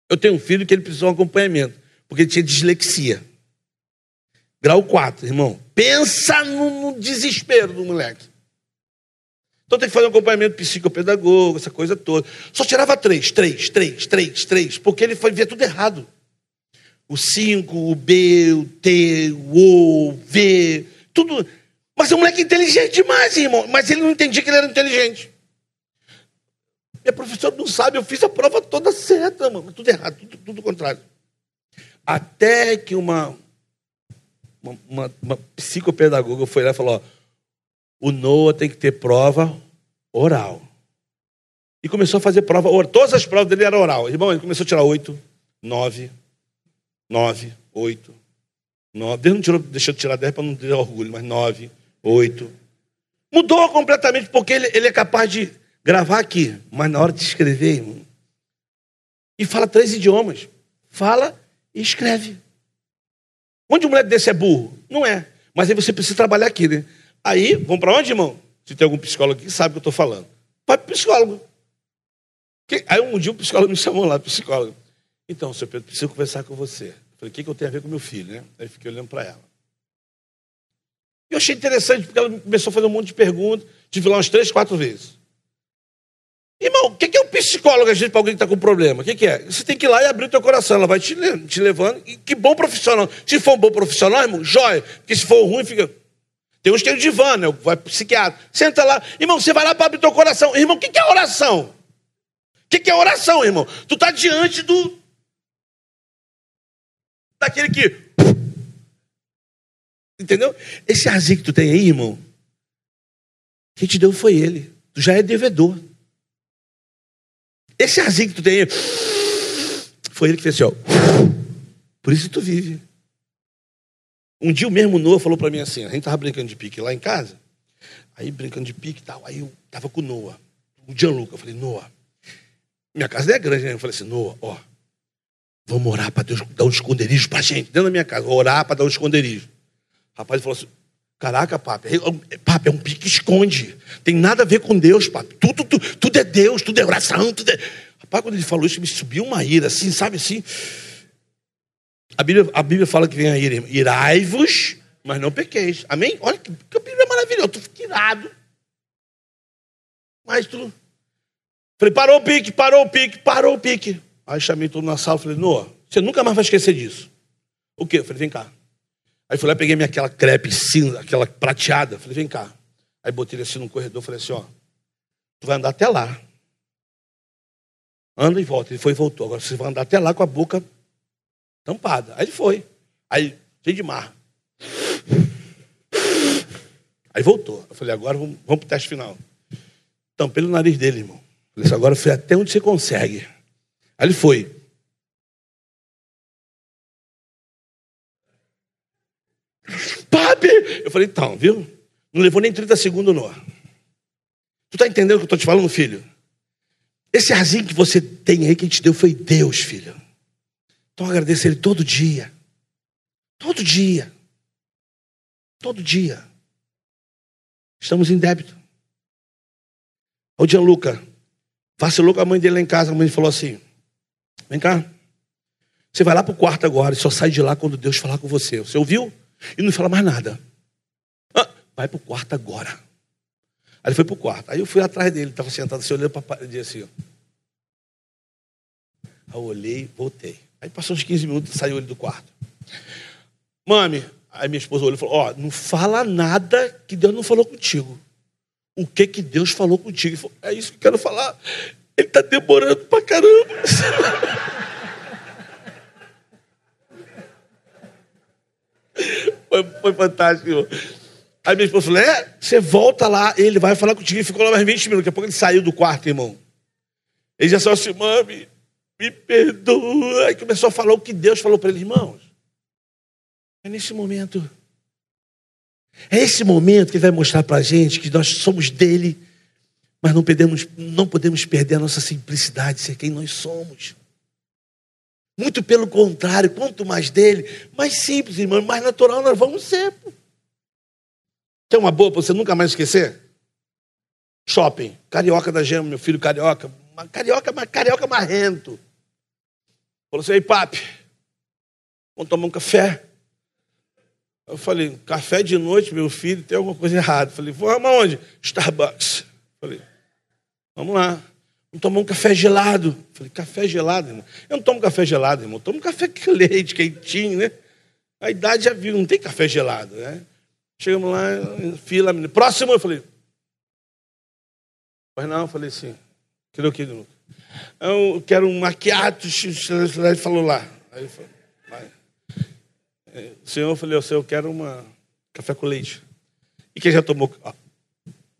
Eu tenho um filho que ele precisou de um acompanhamento, porque ele tinha dislexia. Grau 4, irmão. Pensa no, no desespero do moleque. Então tem que fazer um acompanhamento psicopedagogo, essa coisa toda. Só tirava três, três, três, três, três, porque ele foi ver tudo errado. O cinco, o B, o T, o O, o V, tudo. Mas é um moleque inteligente demais, irmão. Mas ele não entendia que ele era inteligente. Minha professora não sabe, eu fiz a prova toda certa, mano. Tudo errado, tudo, tudo contrário. Até que uma, uma, uma, uma psicopedagoga foi lá e falou: ó, o Noah tem que ter prova oral. E começou a fazer prova oral. Todas as provas dele eram oral. Irmão, ele começou a tirar oito, nove, nove, oito, nove. Deus não tirou, deixou de tirar dez para não ter orgulho, mas nove, oito. Mudou completamente, porque ele, ele é capaz de gravar aqui, mas na hora de escrever, irmão, e fala três idiomas. Fala e escreve. Onde um moleque desse é burro? Não é. Mas aí você precisa trabalhar aqui, né? Aí, vamos para onde, irmão? Se tem algum psicólogo aqui, sabe o que eu estou falando. Vai para psicólogo. Aí um dia o psicólogo me chamou lá, psicólogo. Então, senhor Pedro, preciso conversar com você. Eu falei, o que, que eu tenho a ver com meu filho, né? Aí fiquei olhando para ela. E eu achei interessante, porque ela começou a fazer um monte de perguntas. Tive lá umas três, quatro vezes. Irmão, o que é um psicólogo, a gente, para alguém que está com problema? O que, que, é? Você tem que ir lá e abrir o teu coração, ela vai te, te levando. E que bom profissional. Se for um bom profissional, irmão, jóia. Porque se for ruim, fica. Tem uns que é divã, né? Vai pro psiquiatra. Senta lá. Irmão, você vai lá para abrir teu coração. Irmão, o que, que é oração? O que, que é oração, irmão? Tu está diante do. Daquele que. Entendeu? Esse arzinho que tu tem aí, irmão, quem te deu foi ele. Tu já é devedor. Esse arzinho que tu tem aí, foi ele que fez assim, ó. Por isso tu vive. Um dia o mesmo Noah falou para mim assim, a gente tava brincando de pique lá em casa, aí brincando de pique e tal, aí eu tava com o Noah, o Gianluca, eu falei, Noah, minha casa é grande, né? Eu falei assim, Noah, ó, vamos orar para Deus dar um esconderijo pra gente, dentro da minha casa, orar para dar um esconderijo. O rapaz falou assim, Caraca, papi, papi, é um pique esconde. Tem nada a ver com Deus, papi. Tudo, tudo, tudo é Deus, tudo é oração, tudo é. Rapaz, quando ele falou isso, me subiu uma ira, assim, sabe assim? A Bíblia, a Bíblia fala que vem a ira, irai-vos, mas não pequeis. Amém? Olha que, que a Bíblia é maravilhosa, tu fica irado. Mas tu. Falei, parou o pique, parou o pique, parou o pique. Aí chamei todo na sala falei, Noah, você nunca mais vai esquecer disso. O quê? Eu falei, vem cá. Aí fui lá, peguei minha, aquela crepe cinza, aquela prateada. Falei, vem cá. Aí botei ele assim no corredor, falei assim, ó, tu vai andar até lá. Anda e volta. Ele foi e voltou. Agora você vai andar até lá com a boca tampada. Aí ele foi. Aí, cheio de mar. Aí voltou. Eu falei, agora vamos, vamos pro teste final. Tampei no nariz dele, irmão. Falei assim, agora foi até onde você consegue. Aí ele foi. Papi! Eu falei, então, viu? Não levou nem 30 segundos, não. Tu tá entendendo o que eu tô te falando, filho? Esse arzinho que você tem aí, que gente deu, foi Deus, filho. Então agradeça Ele todo dia. Todo dia. Todo dia. Estamos em débito. O Gianluca vacilou com a mãe dele lá em casa. A mãe falou assim: Vem cá. Você vai lá para o quarto agora e só sai de lá quando Deus falar com você. Você ouviu? E não fala mais nada. Ah, vai para o quarto agora. Aí ele foi para o quarto. Aí eu fui atrás dele, estava sentado assim, olhando para a parede assim. Aí eu olhei, voltei. Aí passou uns 15 minutos saiu ele do quarto. Mami, aí minha esposa olhou e falou: Ó, oh, não fala nada que Deus não falou contigo. O que que Deus falou contigo? Ele falou, é isso que eu quero falar. Ele está demorando pra caramba. Foi, foi fantástico. Aí minha esposa falou: É, você volta lá, ele vai falar contigo. Ele ficou lá mais 20 minutos. Daqui a pouco ele saiu do quarto, irmão. Ele já só assim, mami, me perdoa. Aí começou a falar o que Deus falou para ele, irmãos. É nesse momento. É esse momento que ele vai mostrar para a gente que nós somos dele, mas não podemos, não podemos perder a nossa simplicidade, ser quem nós somos. Muito pelo contrário, quanto mais dele, mais simples, irmão, mais natural nós vamos ser. Tem uma boa para você nunca mais esquecer? Shopping. Carioca da Gema, meu filho carioca. Carioca, carioca marrento. Falou assim, ei, papi, vamos tomar um café? Eu falei, café de noite, meu filho, tem alguma coisa errada. Falei, vamos aonde? Starbucks. Falei, vamos lá. Vamos tomar um café gelado. Falei, café gelado, irmão? Eu não tomo café gelado, irmão. Eu tomo café com leite, quentinho, né? A idade já viu, não tem café gelado, né? Chegamos lá, fila, menina. Próximo, eu falei. Mas não, eu falei assim. Queria o que, Eu quero um maquiato. Ele falou lá. Aí ele falou, vai. É, o senhor, eu falei, o senhor, eu quero uma café com leite. E quem já tomou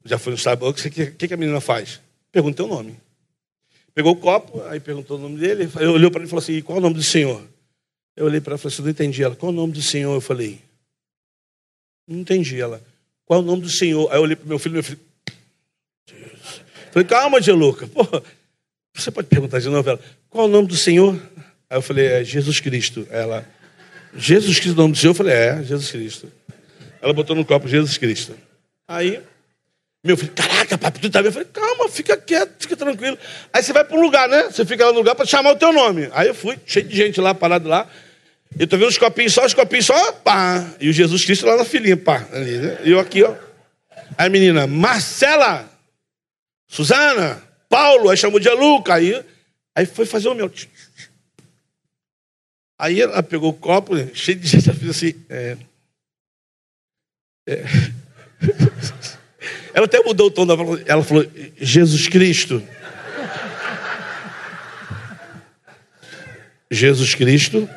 já foi no Starbucks, o que, que, a menina faz? Pergunta o nome. Pegou o copo, aí perguntou o nome dele, olhou para ele e falou assim, qual é o nome do senhor? Eu olhei para ela e falei assim, não entendi. Ela, qual é o nome do senhor? Eu falei, não entendi. Ela, qual é o nome do senhor? Aí eu olhei para meu filho, meu filho. Falei, calma, Geluca. Pô, você pode perguntar de novo, ela, qual é o nome do senhor? Aí eu falei, é Jesus Cristo. Ela, Jesus Cristo, o nome do senhor? Eu falei, é, Jesus Cristo. Ela botou no copo Jesus Cristo. Aí meu filho, caraca, papai, tu tá bem? Eu falei, calma, fica quieto, fica tranquilo. Aí você vai para um lugar, né? Você fica lá no lugar para chamar o teu nome. Aí eu fui, cheio de gente lá, parado lá. Eu tô vendo os copinhos só, os copinhos só, pá. E o Jesus Cristo lá na filhinha, pá. Ali, né? E eu aqui, ó. Aí a menina, Marcela, Suzana, Paulo, aí chamou de Luca. Aí, aí foi fazer o meu. Aí ela pegou o copo, né? cheio de gente, ela fez assim, é... é... Ela até mudou o tom da voz. Ela falou: Jesus Cristo. Jesus Cristo.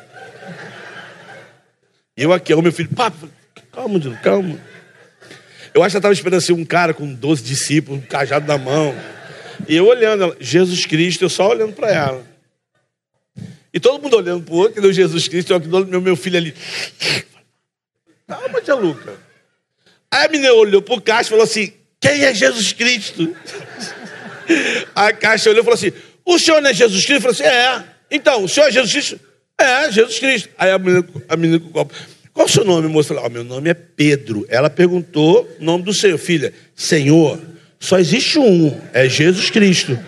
Eu aqui, o meu filho, papo, calma, calma. Eu acho que ela estava esperando assim, um cara com 12 discípulos, um cajado na mão. E eu olhando, ela, Jesus Cristo, eu só olhando para ela. E todo mundo olhando para o outro, que deu Jesus Cristo, eu aqui meu, meu filho ali. Calma, tia Luca. Aí a menina olhou para o caixa e falou assim: quem é Jesus Cristo? A caixa olhou e falou assim: O senhor não é Jesus Cristo? Eu assim: É. Então, o senhor é Jesus Cristo? É, Jesus Cristo. Aí a menina, a menina com o copo: Qual o seu nome, moça? Oh, Meu nome é Pedro. Ela perguntou o nome do senhor. Filha, Senhor, só existe um: é Jesus Cristo.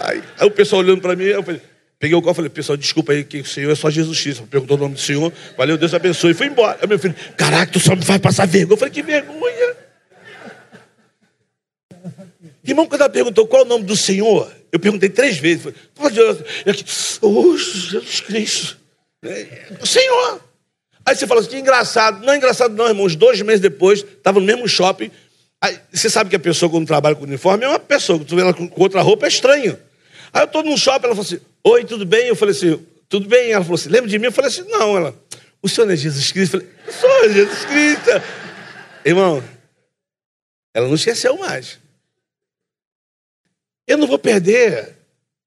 Aí, aí o pessoal olhando para mim, eu falei. Peguei o copo e falei, pessoal, desculpa aí que o Senhor é só Jesus Cristo. Perguntou o nome do Senhor, valeu, Deus abençoe. E fui embora. Aí meu filho, caraca, tu só me faz passar vergonha. Eu falei, que vergonha. Irmão, quando ela perguntou qual é o nome do Senhor, eu perguntei três vezes. Falei, oh, Jesus Cristo. É, o Senhor. Aí você fala assim, que engraçado. Não é engraçado não, irmãos. Dois meses depois, estava no mesmo shopping. Você sabe que a pessoa, quando trabalha com uniforme, é uma pessoa. Tu vê ela com outra roupa, é estranho. Aí eu estou num shopping, ela falou assim, oi, tudo bem? Eu falei assim, tudo bem? Ela falou assim, lembra de mim? Eu falei assim, não. Ela, o senhor não é Jesus Cristo? Eu falei, sou Jesus Cristo. Irmão, ela não esqueceu mais. Eu não vou perder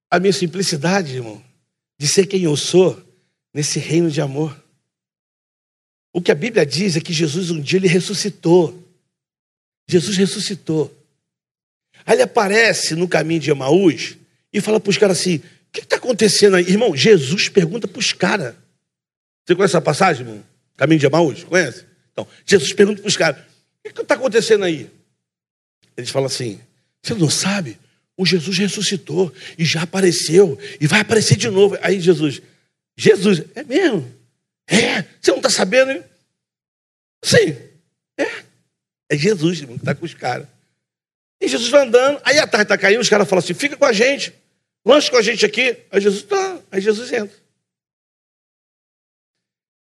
a minha simplicidade, irmão, de ser quem eu sou nesse reino de amor. O que a Bíblia diz é que Jesus um dia ele ressuscitou. Jesus ressuscitou. Aí ele aparece no caminho de Emaús e fala para os caras assim: o que está acontecendo aí? Irmão, Jesus pergunta para os caras. Você conhece essa passagem, irmão? Caminho de Emaús? Conhece? Então, Jesus pergunta para os caras: o que está acontecendo aí? Eles falam assim: você não sabe? O Jesus ressuscitou e já apareceu e vai aparecer de novo. Aí Jesus, Jesus, é mesmo? É, você não está sabendo? Hein? Sim, é. É Jesus que está com os caras. E Jesus vai andando, aí a tarde está caindo, os caras falam assim: fica com a gente, lanche com a gente aqui. Aí Jesus tá, aí Jesus entra.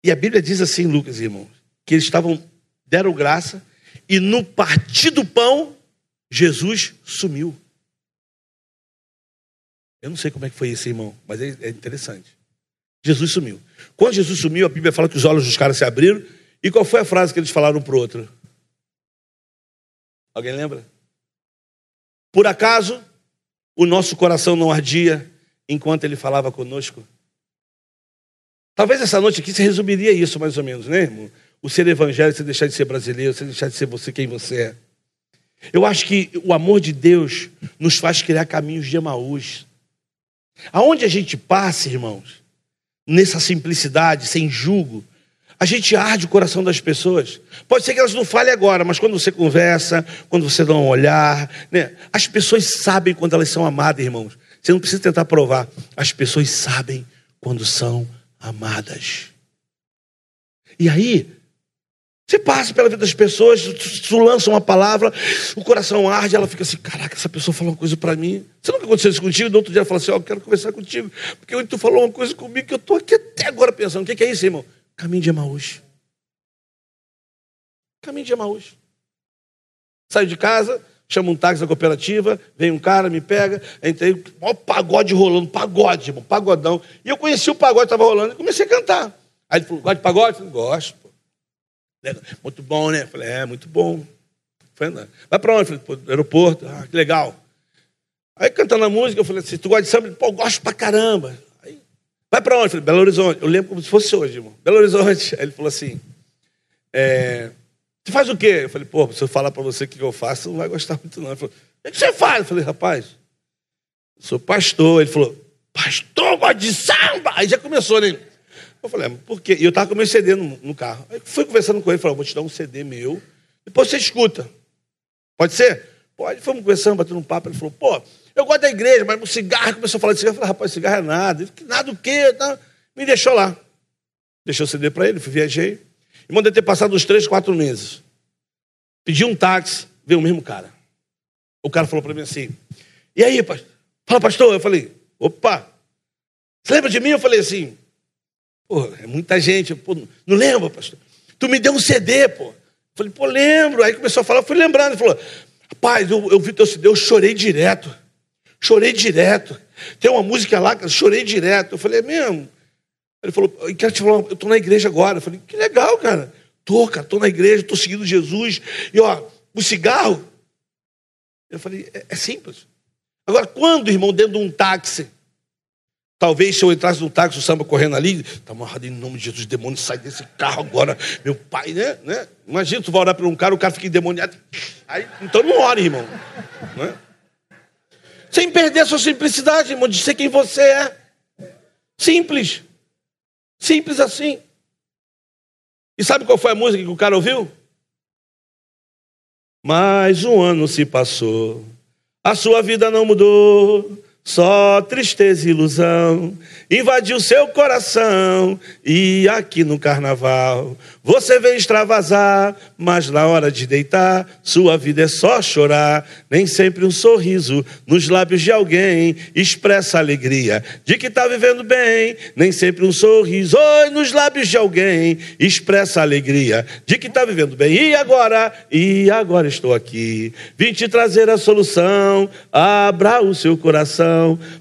E a Bíblia diz assim, Lucas, irmãos, que eles estavam, deram graça, e no partir do pão, Jesus sumiu. Eu não sei como é que foi isso, irmão, mas é, é interessante. Jesus sumiu. Quando Jesus sumiu, a Bíblia fala que os olhos dos caras se abriram. E qual foi a frase que eles falaram para o outro? Alguém lembra? Por acaso o nosso coração não ardia enquanto ele falava conosco? Talvez essa noite aqui se resumiria isso, mais ou menos, né, irmão? O ser evangélico, você deixar de ser brasileiro, você deixar de ser você quem você é. Eu acho que o amor de Deus nos faz criar caminhos de Emaús. Aonde a gente passa, irmãos, nessa simplicidade, sem julgo, a gente arde o coração das pessoas. Pode ser que elas não falem agora, mas quando você conversa, quando você dá um olhar, né, as pessoas sabem quando elas são amadas, irmãos. Você não precisa tentar provar. As pessoas sabem quando são amadas. E aí, você passa pela vida das pessoas, tu, lança uma palavra, o coração arde, ela fica assim: caraca, essa pessoa falou uma coisa para mim. Você nunca aconteceu isso contigo? No outro dia ela fala assim: ó, oh, quero conversar contigo, porque hoje tu falou uma coisa comigo que eu estou aqui até agora pensando: o que é isso, irmão? Caminho de Emaús. Caminho de Emaús. Saio de casa, chamo um táxi da cooperativa, vem um cara, me pega, entrei, ó, pagode rolando, pagode, irmão, pagodão. E eu conheci o pagode que estava rolando e comecei a cantar. Aí ele falou: gosta de pagode? Eu falei: gosto. Muito bom, né? Eu falei, é, muito bom. Foi andando. Vai para onde? Falei, pro aeroporto. Ah, que legal. Aí cantando a música, eu falei assim, tu gosta de samba? Ele, Pô, eu gosto pra caramba. Vai para onde? Eu falei, Belo Horizonte. Eu lembro como se fosse hoje, irmão. Belo Horizonte. Aí ele falou assim, é, você faz o quê? Eu falei, pô, se eu falar para você o que eu faço, não vai gostar muito não. Ele falou, o que você faz? Eu falei, rapaz, sou pastor. Ele falou, pastor, gosta de samba? Aí já começou, né? Eu falei, ah, por quê? E eu estava com meu CD no, no, carro. Aí fui conversando com ele, falou, vou te dar um CD meu, depois você escuta. Pode ser? Pode. Fomos conversando, batendo um papo. Ele falou, pô, eu gosto da igreja, mas o cigarro, começou a falar de cigarro. Eu falei, rapaz, cigarro é nada. Ele, nada o quê? Me deixou lá. Deixou o CD para ele, viajei. E mandei ter passado uns três, quatro meses. Pedi um táxi, veio o mesmo cara. O cara falou para mim assim: E aí, pastor? Fala, pastor. Eu falei: Opa, você lembra de mim? Eu falei assim: Pô, é muita gente. Pô, não lembra, pastor? Tu me deu um CD, pô. Eu falei: Pô, lembro. Aí começou a falar, eu fui lembrando. Ele falou: Rapaz, eu, eu vi teu CD, eu chorei direto. Chorei direto. Tem uma música lá eu chorei direto. Eu falei: É mesmo? Ele falou, eu quero te falar, eu estou na igreja agora. Eu falei, que legal, cara. Tô, cara, estou na igreja, estou seguindo Jesus. E ó, o cigarro. Eu falei, é, é, simples. Agora, quando, irmão, dentro de um táxi, talvez se eu entrasse no táxi, o samba correndo ali, está amarrado em nome de Jesus, demônio sai desse carro agora, meu pai, né? né? Imagina, tu vai orar para um cara, o cara fica endemoniado. Aí, então não ore, irmão. Né? Sem perder a sua simplicidade, irmão, de ser quem você é. Simples. Simples assim. E sabe qual foi a música que o cara ouviu? Mais um ano se passou, a sua vida não mudou, só tristeza e ilusão invadiu seu coração. E aqui no carnaval você vem extravasar, mas na hora de deitar, sua vida é só chorar. Nem sempre um sorriso nos lábios de alguém expressa alegria de que está vivendo bem. Nem sempre um sorriso oi, nos lábios de alguém expressa alegria de que está vivendo bem. E agora? E agora estou aqui. Vim te trazer a solução. Abra o seu coração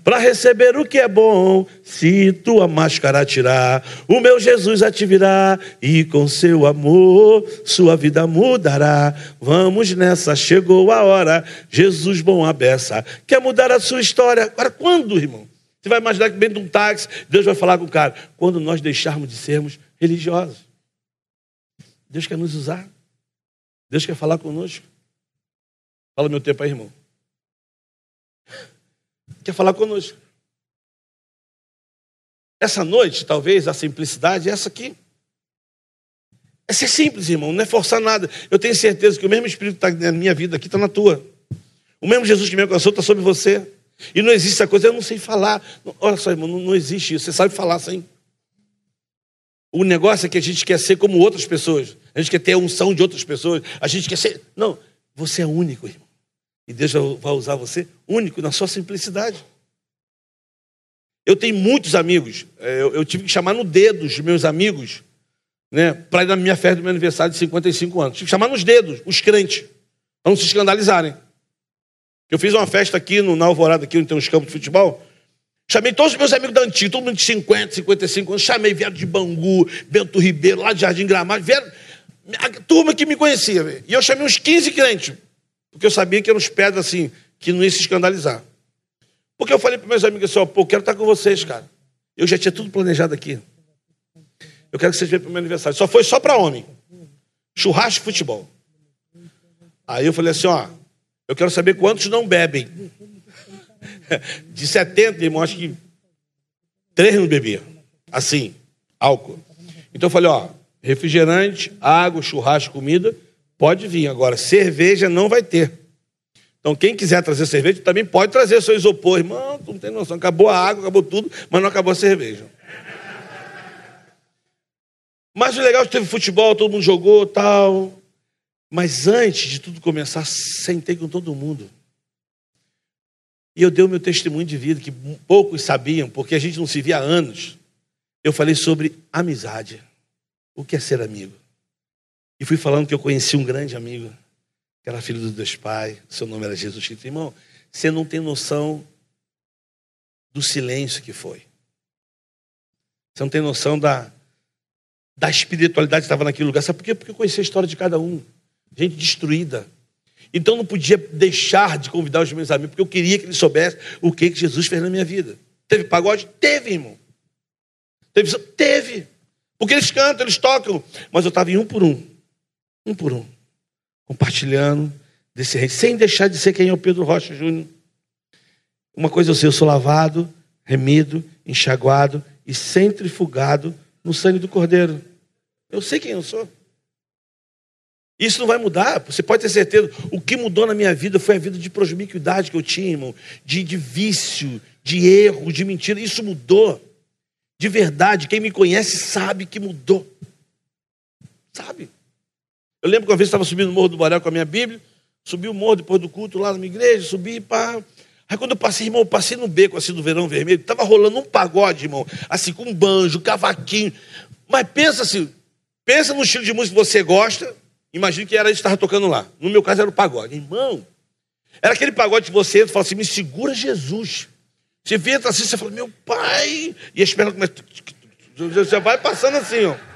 para receber o que é bom. Se tua máscara tirar, o meu Jesus a te virá e com seu amor sua vida mudará. Vamos nessa, chegou a hora. Jesus bom a quer mudar a sua história. Agora, quando, irmão? Você vai imaginar que dentro de um táxi, Deus vai falar com o cara. Quando nós deixarmos de sermos religiosos. Deus quer nos usar. Deus quer falar conosco. Fala meu tempo aí, irmão. Quer falar conosco. Essa noite, talvez, a simplicidade é essa aqui. É ser simples, irmão, não é forçar nada. Eu tenho certeza que o mesmo Espírito que está na minha vida aqui está na tua. O mesmo Jesus que me alcançou está sobre você. E não existe essa coisa, eu não sei falar. Olha só, irmão, não, existe isso. Você sabe falar sim. O negócio é que a gente quer ser como outras pessoas. A gente quer ter a unção de outras pessoas. A gente quer ser. Não, você é único, irmão. E Deus vai usar você único na sua simplicidade. Eu tenho muitos amigos. É, eu, tive que chamar no dedo os meus amigos, né, para ir na minha festa do meu aniversário de 55 anos. Tive que chamar nos dedos, os crentes, para não se escandalizarem. Eu fiz uma festa aqui no, na Alvorada, aqui onde tem uns campos de futebol. Chamei todos os meus amigos da antiga, todo mundo de 50, 55 anos. Chamei, vieram de Bangu, Bento Ribeiro, lá de Jardim Gramado. Vieram, a turma que me conhecia. E eu chamei uns 15 crentes, porque eu sabia que eram os pedras assim, que não ia se escandalizar. Porque eu falei para meus amigos assim, ó, pô, quero estar com vocês, cara. Eu já tinha tudo planejado aqui. Eu quero que vocês venham para o meu aniversário. Só foi só para homem. Churrasco e futebol. Aí eu falei assim, ó, eu quero saber quantos não bebem. De 70, irmão, acho que três não bebiam. Assim, álcool. Então eu falei, ó, refrigerante, água, churrasco, comida, pode vir. Agora, cerveja não vai ter. Então, quem quiser trazer cerveja, também pode trazer seu isopor. Irmão, tu não tem noção. Acabou a água, acabou tudo, mas não acabou a cerveja. Mas o legal é que teve futebol, todo mundo jogou tal. Mas antes de tudo começar, sentei com todo mundo. E eu dei o meu testemunho de vida, que poucos sabiam, porque a gente não se via há anos. Eu falei sobre amizade. O que é ser amigo? E fui falando que eu conheci um grande amigo que era filho do Deus Pai, seu nome era Jesus Cristo. Irmão, você não tem noção do silêncio que foi. Você não tem noção da, da espiritualidade que estava naquele lugar. Sabe por quê? Porque eu conheci a história de cada um. Gente destruída. Então não podia deixar de convidar os meus amigos, porque eu queria que eles soubessem o que, que Jesus fez na minha vida. Teve pagode? Teve, irmão. Teve? Teve. Porque eles cantam, eles tocam. Mas eu estava em um por um. Um por um. Compartilhando desse sem deixar de ser quem é o Pedro Rocha Júnior. Uma coisa eu sei, eu sou lavado, remido, enxaguado e centrifugado no sangue do Cordeiro. Eu sei quem eu sou. Isso não vai mudar, você pode ter certeza. O que mudou na minha vida foi a vida de promiscuidade que eu tinha, irmão, de, de vício, de erro, de mentira. Isso mudou. De verdade, quem me conhece sabe que mudou. Sabe? Eu lembro que uma vez estava subindo o Morro do Borel com a minha Bíblia, subi o morro depois do culto lá na minha igreja, subi, pá. Aí quando eu passei, irmão, eu passei no beco assim do verão vermelho, estava rolando um pagode, irmão, assim, com banjo, cavaquinho. Mas pensa assim, pensa no estilo de música que você gosta, imagine que era isso que estava tocando lá. No meu caso era o pagode. Irmão, era aquele pagode que você entra e fala assim, me segura Jesus. Você entra assim, você fala, meu pai, e a pernas começam. Você vai passando assim, ó.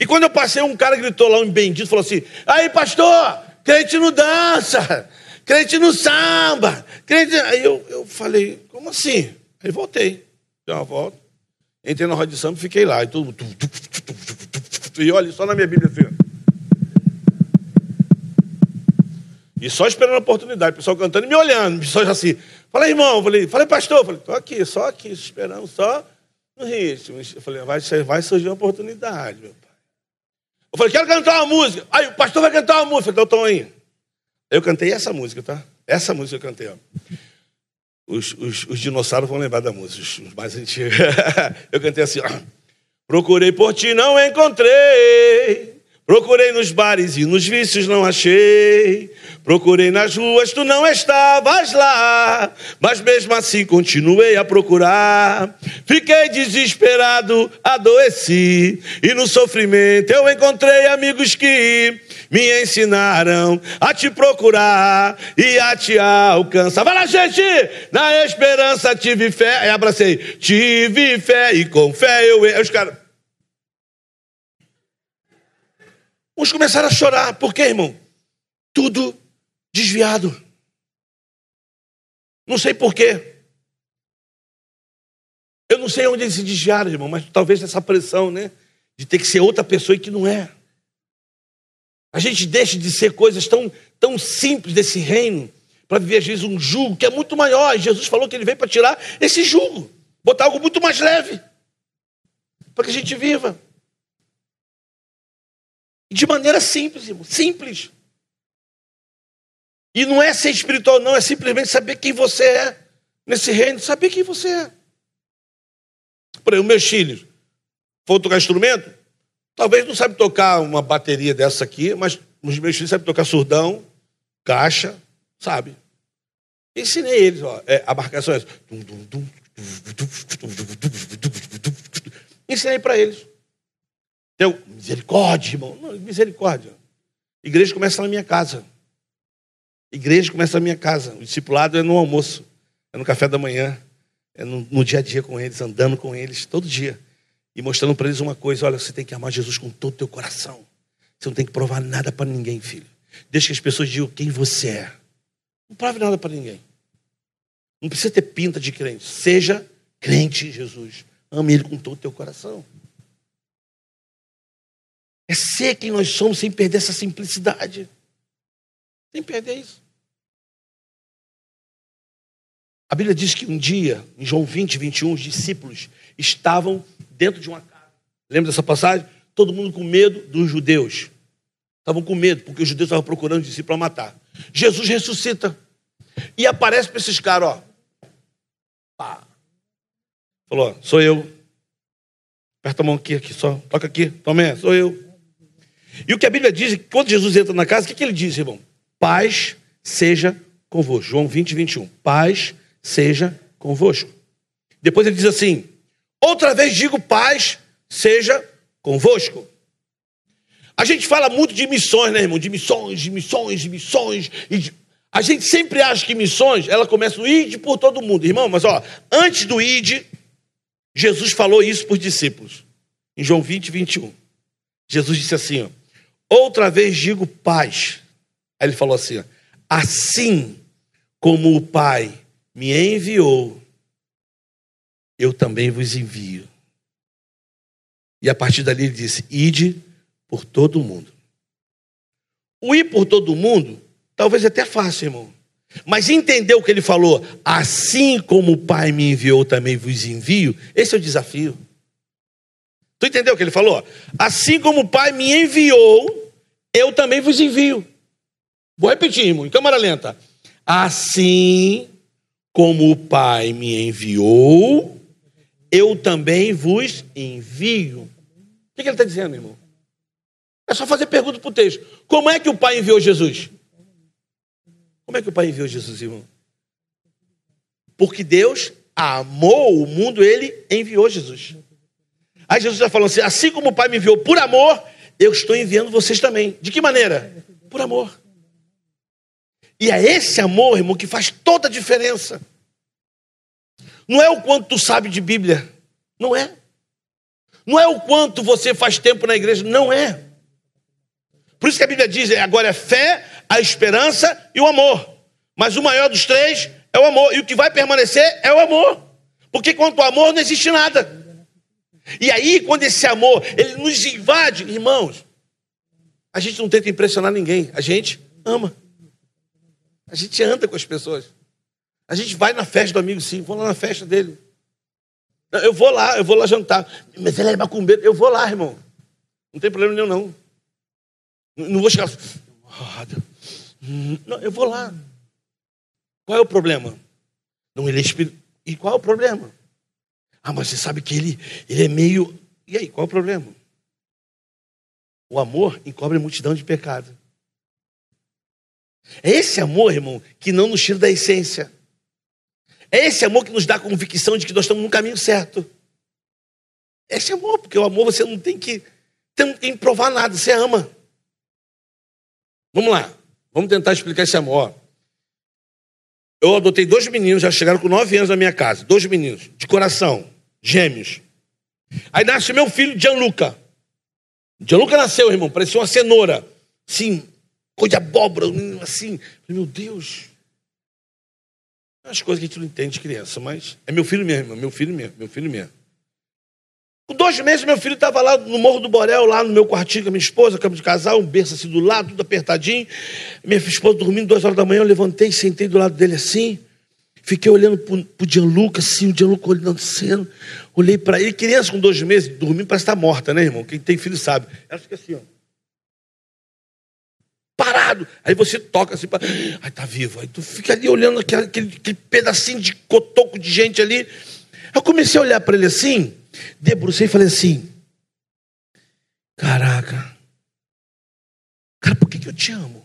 E quando eu passei, um cara gritou lá, um bendito, falou assim: aí, pastor, crente não dança, crente não samba, crente. Aí eu, eu falei: como assim? Aí voltei, dei uma volta, entrei na roda de samba e fiquei lá. E mundo. E olha, só na minha Bíblia assim. E só esperando a oportunidade, o pessoal cantando e me olhando, o pessoal já assim. Falei, irmão, falei, falei, pastor, falei, tô aqui, só aqui, esperando, só no ritmo. Eu falei, vai, vai surgir uma oportunidade, meu. Eu falei, quero cantar uma música. Aí o pastor vai cantar uma música, então estão aí. Eu cantei essa música, tá? Essa música eu cantei, ó. Os, os, os dinossauros vão lembrar da música, os mais antigos. eu cantei assim, ó. Procurei por ti, não encontrei. Procurei nos bares e nos vícios não achei. Procurei nas ruas, tu não estavas lá. Mas mesmo assim continuei a procurar. Fiquei desesperado, adoeci. E no sofrimento eu encontrei amigos que me ensinaram a te procurar e a te alcançar. Vai lá, gente! Na esperança tive fé. Aí abracei. Tive fé e com fé eu. Os caras. Uns começaram a chorar. Por quê, irmão? Tudo desviado. Não sei por quê. Eu não sei onde eles se desviaram, irmão, mas talvez essa pressão, né? De ter que ser outra pessoa e que não é. A gente deixa de ser coisas tão, tão simples desse reino para viver, às vezes, um jugo que é muito maior. E Jesus falou que ele veio para tirar esse jugo, botar algo muito mais leve, para que a gente viva. De maneira simples, irmão. Simples. E não é ser espiritual, não, é simplesmente saber quem você é nesse reino, saber quem você é. Por exemplo, meus filhos, for tocar instrumento, talvez não sabe tocar uma bateria dessa aqui, mas os meus filhos sabem tocar surdão, caixa, sabe? Ensinei eles, ó, é, a marcação é essa. Ensinei para eles. Misericórdia, irmão. Não, misericórdia. Igreja começa na minha casa. Igreja começa na minha casa. O discipulado é no almoço, é no café da manhã, é no, no dia a dia com eles, andando com eles, todo dia. E mostrando para eles uma coisa: olha, você tem que amar Jesus com todo o teu coração. Você não tem que provar nada para ninguém, filho. Deixa que as pessoas digam quem você é. Não prove nada para ninguém. Não precisa ter pinta de crente. Seja crente em Jesus. Ame Ele com todo o teu coração. É ser quem nós somos sem perder essa simplicidade. Sem perder isso. A Bíblia diz que um dia, em João 20, 21, os discípulos estavam dentro de uma casa. Lembra dessa passagem? Todo mundo com medo dos judeus. Estavam com medo, porque os judeus estavam procurando os discípulos para matar. Jesus ressuscita. E aparece para esses caras, ó. Pá. Falou, sou eu. Aperta a mão aqui, aqui só. Toca aqui. Tomé, sou eu. E o que a Bíblia diz, quando Jesus entra na casa, o que, que ele diz, irmão? Paz seja convosco. João 20, 21. Paz seja convosco. Depois ele diz assim: outra vez digo paz seja convosco. A gente fala muito de missões, né, irmão? De missões, de missões, de missões. De... A gente sempre acha que missões, ela começa no id por todo mundo. Irmão, mas ó, antes do id, Jesus falou isso para os discípulos. Em João 20, 21. Jesus disse assim, ó. Outra vez digo paz. Aí ele falou assim: assim como o Pai me enviou, eu também vos envio. E a partir dali ele disse: ide por todo o mundo. O ir por todo o mundo, talvez até fácil, irmão. Mas entender o que ele falou, assim como o Pai me enviou, também vos envio, esse é o desafio. Tu entendeu o que ele falou? Assim como o Pai me enviou, eu também vos envio. Vou repetir, irmão, em câmara lenta. Assim como o Pai me enviou, eu também vos envio. O que ele está dizendo, irmão? É só fazer pergunta para o texto. Como é que o Pai enviou Jesus? Como é que o Pai enviou Jesus, irmão? Porque Deus amou o mundo, ele enviou Jesus. Aí Jesus está falando assim: assim como o Pai me enviou por amor, eu estou enviando vocês também. De que maneira? Por amor. E é esse amor, irmão, que faz toda a diferença. Não é o quanto tu sabe de Bíblia. Não é. Não é o quanto você faz tempo na igreja. Não é. Por isso que a Bíblia diz: é, agora é fé, a esperança e o amor. Mas o maior dos três é o amor. E o que vai permanecer é o amor. Porque quanto ao amor não existe nada. E aí, quando esse amor, ele nos invade, irmãos, a gente não tenta impressionar ninguém, a gente ama. A gente anda com as pessoas. A gente vai na festa do amigo, sim, vou lá na festa dele. Eu vou lá, eu vou lá jantar. Mas ele é macumbeiro, eu vou lá, irmão. Não tem problema nenhum, não. Não vou chegar. Não, eu vou lá. Qual é o problema? Não, ele é espírito. E qual é o problema? Ah, mas você sabe que ele, ele é meio. E aí, qual é o problema? O amor encobre a multidão de pecado. É esse amor, irmão, que não nos tira da essência. É esse amor que nos dá a convicção de que nós estamos no caminho certo. É esse amor, porque o amor você não tem que, tem que provar nada, você ama. Vamos lá, vamos tentar explicar esse amor. Eu adotei dois meninos, já chegaram com nove anos na minha casa, dois meninos, de coração gêmeos. Aí nasce meu filho Gianluca. Gianluca nasceu, irmão, parecia uma cenoura. Sim, cor de abóbora, assim. Meu Deus. As coisas que a gente não entende de criança, mas é meu filho mesmo, meu filho mesmo, meu filho mesmo. Com dois meses, meu filho estava lá no Morro do Borel, lá no meu quartinho com a minha esposa, cama de casal, um berço assim do lado, tudo apertadinho. Minha esposa dormindo duas horas da manhã, eu levantei, sentei do lado dele assim. Fiquei olhando para o Gianluca, assim, o Gianluca olhando cena. Olhei para ele, criança com dois meses, dormindo, parece estar tá morta, né, irmão? Quem tem filho sabe. Ela fica assim, ó. Parado. Aí você toca assim, para. Ai, tá vivo. Aí tu fica ali olhando aquele, aquele, aquele pedacinho de cotoco de gente ali. Eu comecei a olhar para ele assim, debrucei e falei assim: Caraca, cara, por que, que eu te amo?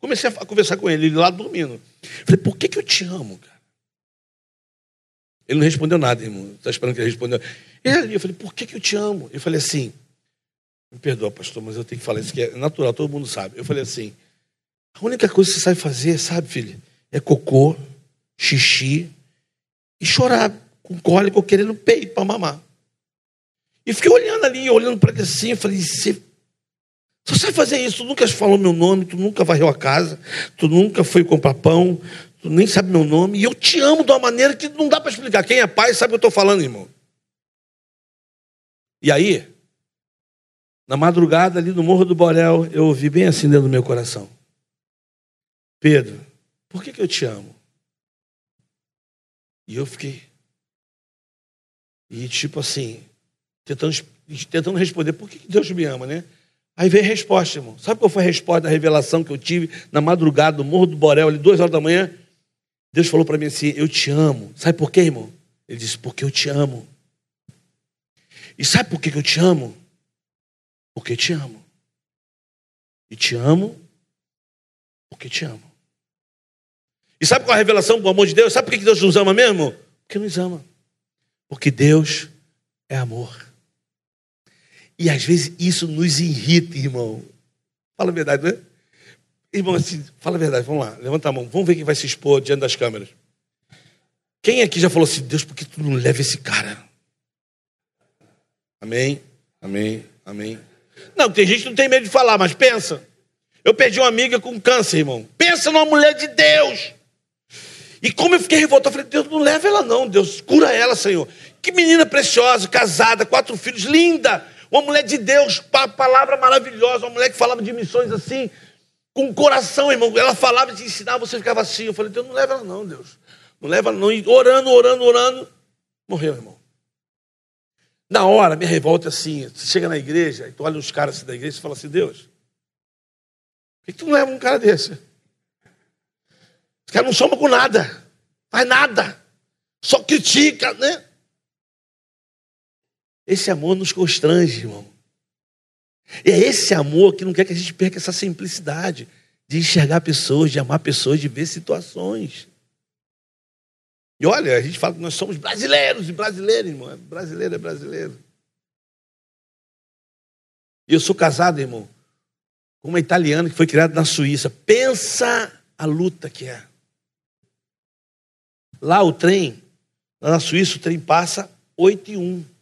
Comecei a conversar com ele, ele lá dormindo. Falei, por que, que eu te amo, cara? Ele não respondeu nada, irmão. Está esperando que ele respondeu. Ele, eu falei, por que, que eu te amo? Eu falei assim, me perdoa, pastor, mas eu tenho que falar isso que é natural, todo mundo sabe. Eu falei assim, a única coisa que você sabe fazer, sabe, filho, é cocô, xixi e chorar com cólico querendo peito para mamar. E fiquei olhando ali, olhando para ele assim, eu falei, você você sabe fazer isso, tu nunca falou meu nome, tu nunca varreu a casa, tu nunca foi comprar pão, tu nem sabe meu nome, e eu te amo de uma maneira que não dá para explicar. Quem é pai sabe o que eu estou falando, irmão. E aí, na madrugada ali no Morro do Borel, eu ouvi bem assim dentro do meu coração: Pedro, por que, que eu te amo? E eu fiquei. E tipo assim, tentando, tentando responder: por que, que Deus me ama, né? Aí veio a resposta, irmão. Sabe qual foi a resposta da revelação que eu tive na madrugada, no Morro do Borel, ali, duas horas da manhã? Deus falou para mim assim: Eu te amo. Sabe por quê, irmão? Ele disse: Porque eu te amo. E sabe por que eu te amo? Porque te amo. E te amo porque te amo. E sabe qual é a revelação do amor de Deus? Sabe por que Deus nos ama mesmo? Porque nos ama. Porque Deus é amor. E às vezes isso nos irrita, irmão. Fala a verdade, né? Irmão, assim, fala a verdade, vamos lá, levanta a mão, vamos ver quem vai se expor diante das câmeras. Quem aqui já falou assim, Deus, por que tu não leva esse cara? Amém, amém, amém. Não, tem gente que não tem medo de falar, mas pensa. Eu perdi uma amiga com câncer, irmão. Pensa numa mulher de Deus. E como eu fiquei revoltado, eu falei, Deus, não leva ela não, Deus, cura ela, Senhor. Que menina preciosa, casada, quatro filhos, linda. Uma mulher de Deus, palavra maravilhosa, uma mulher que falava de missões assim, com coração, irmão. Ela falava de ensinar, você ficava assim. Eu falei, Deus, não leva ela não, Deus. Não leva ela não. E orando, orando, orando, morreu, irmão. Na hora, minha revolta é assim: você chega na igreja, e tu olha os caras assim da igreja e fala assim: Deus, por que tu não leva um cara desse? Os caras não somam com nada, faz nada, só critica, né? Esse amor nos constrange, irmão. E é esse amor que não quer que a gente perca essa simplicidade de enxergar pessoas, de amar pessoas, de ver situações. E olha, a gente fala que nós somos brasileiros e brasileiros, irmão. É brasileiro é brasileiro. E eu sou casado, irmão, com uma italiana que foi criada na Suíça. Pensa a luta que é. Lá o trem, lá na Suíça, o trem passa 8 e 1.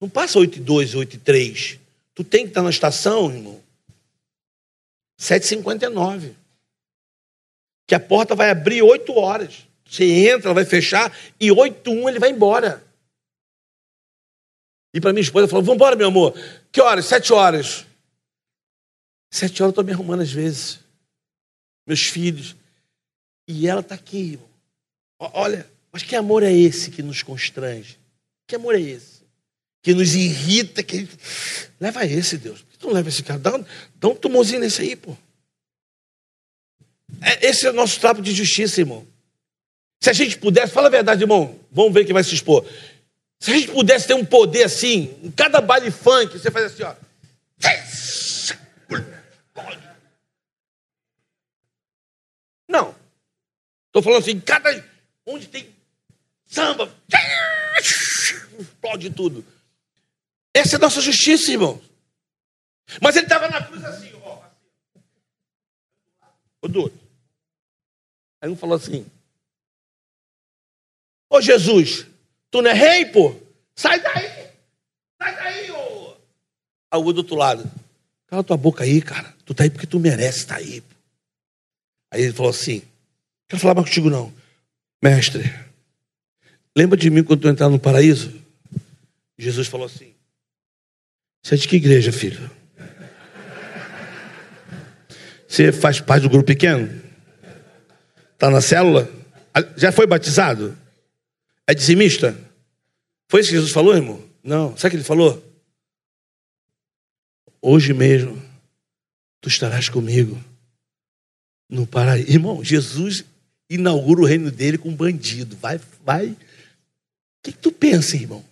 Não passa 8 e 2, 8 e 3. Tu tem que estar na estação, irmão. 7h59. Que a porta vai abrir 8 horas. Você entra, ela vai fechar, e 8 1 ele vai embora. E para minha esposa, falou: Vamos embora, meu amor. Que horas? Sete horas. Sete horas eu estou me arrumando às vezes. Meus filhos. E ela está aqui. Irmão. Olha, mas que amor é esse que nos constrange? Que amor é esse? Que nos irrita, que leva esse, Deus. Por que tu não leva esse cara? Dá dá um tumorzinho nesse aí, pô. É, esse é o nosso trapo de justiça, irmão. Se a gente pudesse, fala a verdade, irmão, vamos ver quem vai se expor. Se a gente pudesse ter um poder assim, em cada baile funk, você faz assim, ó. Não. Estou falando assim, cada. Onde tem samba, explode tudo. Essa é a nossa justiça, irmão. Mas ele estava na cruz assim, ó. O doido. Aí um falou assim: Ô Jesus, tu não é rei, pô? Sai daí! Sai daí, ô! Aí o do outro lado. Cala tua boca aí, cara. Tu tá aí porque tu merece tá aí. Pô. Aí ele falou assim: Quero falar mais contigo, não. Mestre, lembra de mim quando tu entrar no paraíso? Jesus falou assim: Você é de que igreja, filho? Você faz parte do grupo pequeno? Está na célula? Já foi batizado? É dizimista? Foi isso que Jesus falou, irmão? Não. Sabe o que ele falou? Hoje mesmo, tu estarás comigo no paraíso. Irmão, Jesus inaugura o reino dele com um bandido. Vai, vai. O que, que tu pensa, irmão?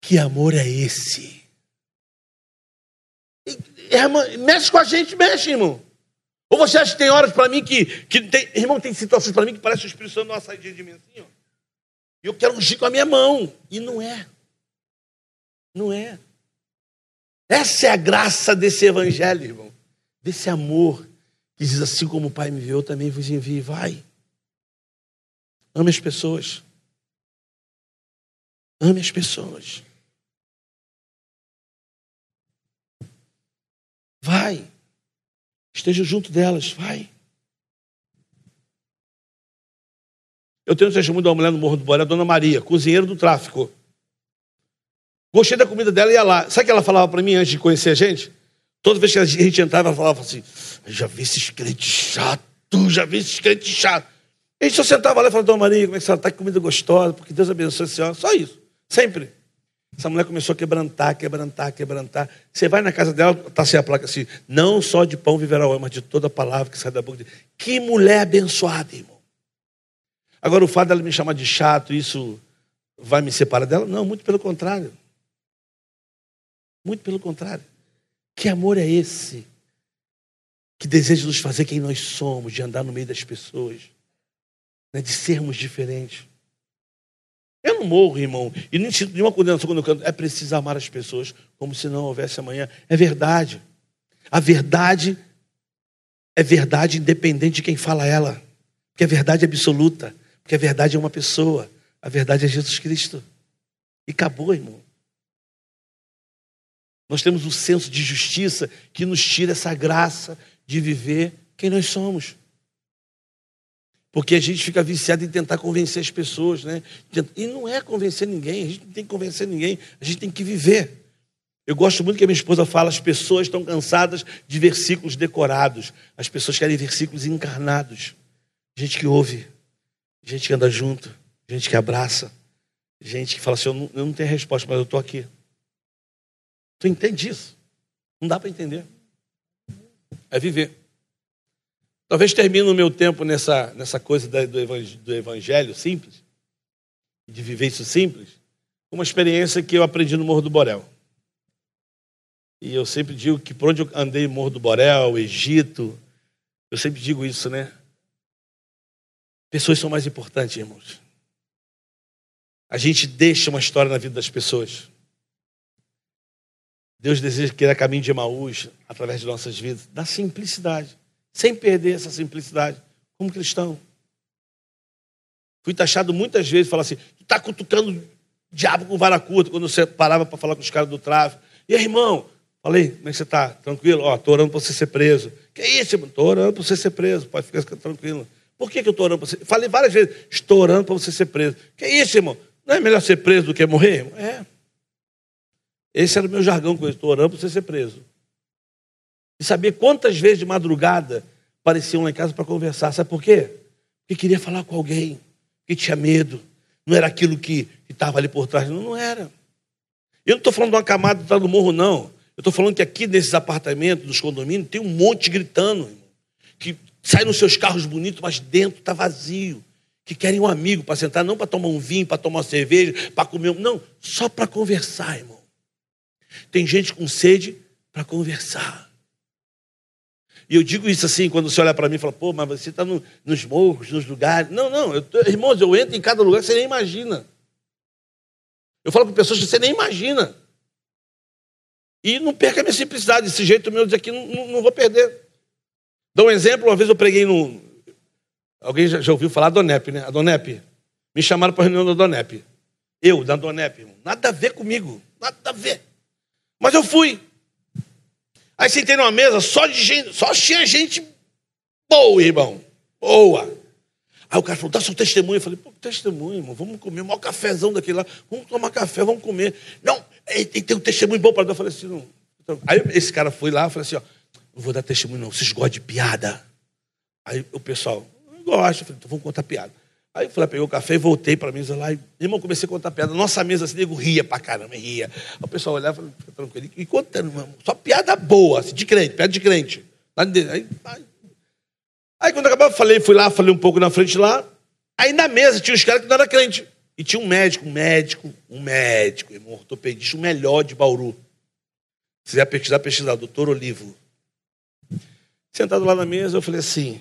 Que amor é esse? Irmão, mexe com a gente, mexe, irmão. Ou você acha que tem horas para mim que, que tem, irmão, tem situações para mim que parece o Espírito Santo nossa saída de mim assim, ó. E eu quero ungir com a minha mão. E não é. Não é. Essa é a graça desse evangelho, irmão. Desse amor que diz assim como o Pai me enviou, também vos envie. Vai. Ame as pessoas. Ame as pessoas. Vai. Esteja junto delas. Vai. Eu tenho um testemunho de uma mulher no Morro do Boré, a Dona Maria, cozinheira do tráfico. Gostei da comida dela e ia lá. Sabe o que ela falava para mim antes de conhecer a gente? Toda vez que a gente entrava, ela falava assim: já vi esses crentes chato, já vi esses crentes chato. A gente só sentava lá e falava, Dona Maria, como é que você está? Que comida gostosa, porque Deus abençoe a senhora. Só isso, sempre. Essa mulher começou a quebrantar, quebrantar, quebrantar. Você vai na casa dela, está sem a placa assim: não só de pão viverá o homem, mas de toda palavra que sai da boca de Que mulher abençoada, irmão. Agora, o fato dela me chamar de chato, isso vai me separar dela? Não, muito pelo contrário. Muito pelo contrário. Que amor é esse? Que deseja nos fazer quem nós somos, de andar no meio das pessoas, né, de sermos diferentes. Eu não morro, irmão, e não sinto nenhuma condenação quando eu canto. É preciso amar as pessoas como se não houvesse amanhã. É verdade. A verdade é verdade independente de quem fala ela, porque a verdade é absoluta. Porque a verdade é uma pessoa, a verdade é Jesus Cristo. E acabou, irmão. Nós temos um senso de justiça que nos tira essa graça de viver quem nós somos. Porque a gente fica viciado em tentar convencer as pessoas, né? E não é convencer ninguém, a gente não tem que convencer ninguém, a gente tem que viver. Eu gosto muito que a minha esposa fala: as pessoas estão cansadas de versículos decorados, as pessoas querem versículos encarnados. Gente que ouve, gente que anda junto, gente que abraça, gente que fala assim: eu não, eu não tenho resposta, mas eu estou aqui. Tu entende isso? Não dá para entender. É viver. Talvez termine o meu tempo nessa, nessa coisa do evangelho, do evangelho simples, de viver isso simples, uma experiência que eu aprendi no Morro do Borel. E eu sempre digo que por onde eu andei, Morro do Borel, Egito, eu sempre digo isso, né? Pessoas são mais importantes, irmãos. A gente deixa uma história na vida das pessoas. Deus deseja a caminho de Emaús através de nossas vidas, da simplicidade sem perder essa simplicidade, como cristão. Fui taxado muitas vezes, falar assim, tu está cutucando diabo com vara curta, quando você parava para falar com os caras do tráfico. E aí, irmão? Falei, como é que você está? Tranquilo? Ó, estou orando para você ser preso. Que isso, irmão? Estou orando para você ser preso, pode ficar tranquilo. Por que, que eu estou orando para você? Falei várias vezes, estou orando para você ser preso. Que isso, irmão? Não é melhor ser preso do que morrer? Irmão? É. Esse era o meu jargão com isso, estou orando para você ser preso. E saber quantas vezes de madrugada apareciam lá em casa para conversar. Sabe por quê? Porque queria falar com alguém, que tinha medo. Não era aquilo que estava ali por trás. Não, não era. Eu não estou falando de uma camada do morro, não. Eu estou falando que aqui nesses apartamentos, dos condomínios, tem um monte gritando, irmão, que sai nos seus carros bonitos, mas dentro está vazio. Que querem um amigo para sentar, não para tomar um vinho, para tomar uma cerveja, para comer. Não, só para conversar, irmão. Tem gente com sede para conversar. E eu digo isso assim, quando você olha para mim e fala, pô, mas você está no, nos morros, nos lugares. Não, não, eu, irmãos, eu entro em cada lugar que você nem imagina. Eu falo com pessoas que você nem imagina. E não perca a minha simplicidade. Desse jeito meu de aqui, não, não, não, vou perder. Dá um exemplo, uma vez eu preguei no. Alguém já, já ouviu falar da Donep, né? A Donep. Me chamaram para a reunião da Donep. Eu, da Donep. Nada a ver comigo. Nada a ver. Mas eu fui. Aí sentei numa mesa só de gente, só tinha gente boa, irmão. Boa. Aí o cara falou, dá seu testemunho. Eu falei, pô, testemunho, irmão, vamos comer, o maior cafezão daquele lá, vamos tomar café, vamos comer. Não, e, tem um testemunho bom para dar. Eu falei assim, não. Então, aí esse cara foi lá falou assim, ó, não vou dar testemunho não, vocês gostam de piada? Aí o pessoal, não gosta. Eu falei, então vamos contar piada. Aí eu lá, peguei o café e voltei para a mesa lá. E, irmão, comecei a contar piada. Nossa mesa, assim, nego ria pra caramba, ria. Aí o pessoal olhava e falava, tranquilo. E contando, irmão, só piada boa, assim, de crente, piada de crente. Aí, aí, aí quando acabou, eu falei, fui lá, falei um pouco na frente lá. Aí na mesa tinha os caras que não eram crente. E tinha um médico, um médico, um médico, irmão, ortopedista, o melhor de Bauru. Se quiser pesquisar, pesquisar, doutor Olivo. Sentado lá na mesa, eu falei assim,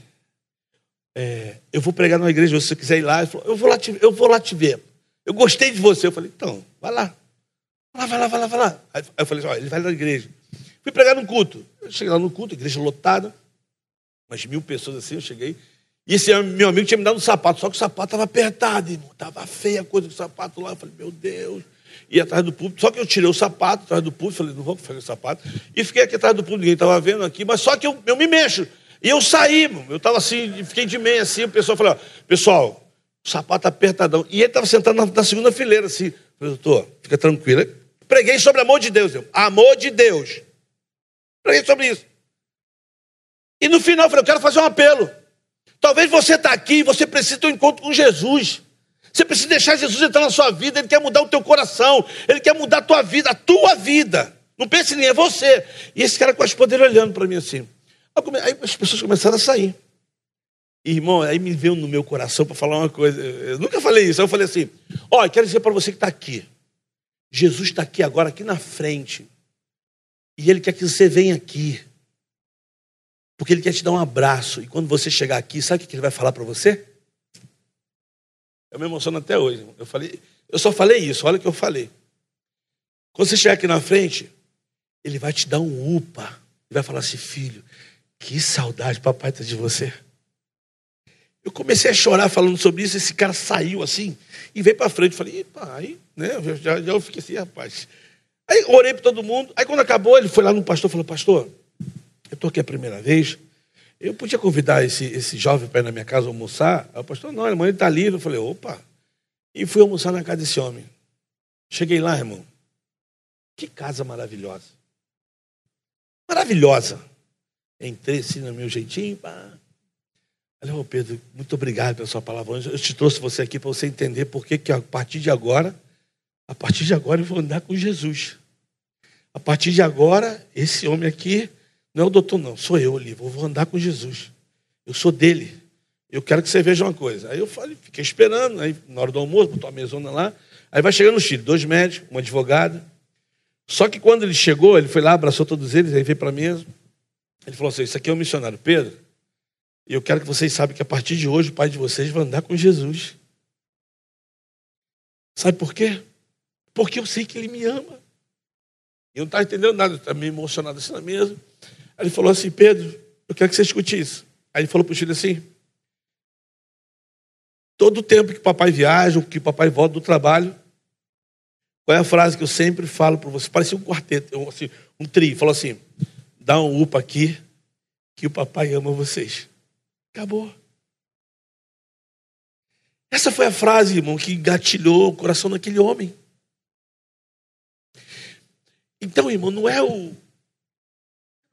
é, eu vou pregar numa igreja, se você quiser ir lá. Ele falou, eu vou lá te, eu vou lá te ver. Eu gostei de você. Eu falei, então, vai lá. Vai lá, vai lá, vai lá, vai lá. Aí eu falei, olha, ele vai na igreja. Fui pregar num culto. Eu cheguei lá no culto, igreja lotada, umas mil pessoas assim, eu cheguei. E esse meu amigo tinha me dado um sapato, só que o sapato estava apertado, irmão. Estava feia a coisa do sapato lá. Eu falei, meu Deus. E atrás do público, só que eu tirei o sapato atrás do público, falei, não vou fazer o sapato. E fiquei aqui atrás do público, ninguém estava vendo aqui, mas só que eu, eu me mexo. E eu saí, eu estava assim, fiquei de meia assim, o pessoal falou, pessoal, o sapato apertadão. E ele estava sentado na, na, segunda fileira, assim. falei, doutor, fica tranquilo. Preguei sobre amor de Deus, eu, amor de Deus. Preguei sobre isso. E no final eu falei, eu quero fazer um apelo. Talvez você está aqui e você precisa ter um encontro com Jesus. Você precisa deixar Jesus entrar na sua vida, Ele quer mudar o teu coração, Ele quer mudar a tua vida, a tua vida. Não pense nem, é você. E esse cara com as poderes olhando para mim assim. Aí as pessoas começaram a sair. E, irmão, aí me veio no meu coração para falar uma coisa. Eu nunca falei isso. Aí eu falei assim: Ó, quero dizer para você que está aqui. Jesus está aqui agora, aqui na frente. E Ele quer que você venha aqui. Porque Ele quer te dar um abraço. E quando você chegar aqui, sabe o que Ele vai falar para você? Eu me emociono até hoje. Eu falei, eu só falei isso, olha o que eu falei. Quando você chegar aqui na frente, Ele vai te dar um upa. Ele vai falar assim, filho, que saudade, papai, tá de você. Eu comecei a chorar falando sobre isso. Esse cara saiu assim e veio para frente. Falei, pai, né? Eu já, já eu fiquei assim, rapaz. Aí orei para todo mundo. Aí quando acabou, ele foi lá no pastor e falou: Pastor, eu estou aqui a primeira vez. eu podia convidar esse, esse jovem para ir na minha casa almoçar? Aí o pastor, não, irmão, ele está livre. Eu falei, opa. E fui almoçar na casa desse homem. Cheguei lá, irmão. Que casa maravilhosa. Maravilhosa. Entrei assim no meu jeitinho. Pá. Falei, ô Pedro, muito obrigado pela sua palavra. Eu te trouxe você aqui para você entender por que a partir de agora, a partir de agora eu vou andar com Jesus. A partir de agora, esse homem aqui não é o doutor, não, sou eu. Eu vou andar com Jesus. Eu sou dele. Eu quero que você veja uma coisa. Aí eu falei, fiquei esperando, aí na hora do almoço, botou a mesona lá. Aí vai chegando no Chile, dois médicos, um advogado. Só que quando ele chegou, ele foi lá, abraçou todos eles, aí veio para a mesa. Ele falou assim: Isso aqui é o missionário Pedro. E eu quero que vocês saibam que a partir de hoje o pai de vocês vai andar com Jesus. Sabe por quê? Porque eu sei que ele me ama. Eu não estava entendendo nada, estava meio emocionado assim na mesa. Aí ele falou assim: Pedro, eu quero que você escute isso. Aí ele falou para o filho assim: Todo tempo que o papai viaja, que o papai volta do trabalho, qual é a frase que eu sempre falo para você? Parecia um quarteto, assim, um trio. Falou assim: dá um upa aqui, que o papai ama vocês. Acabou. Essa foi a frase, irmão, que gatilhou o coração daquele homem. Então, irmão, não é o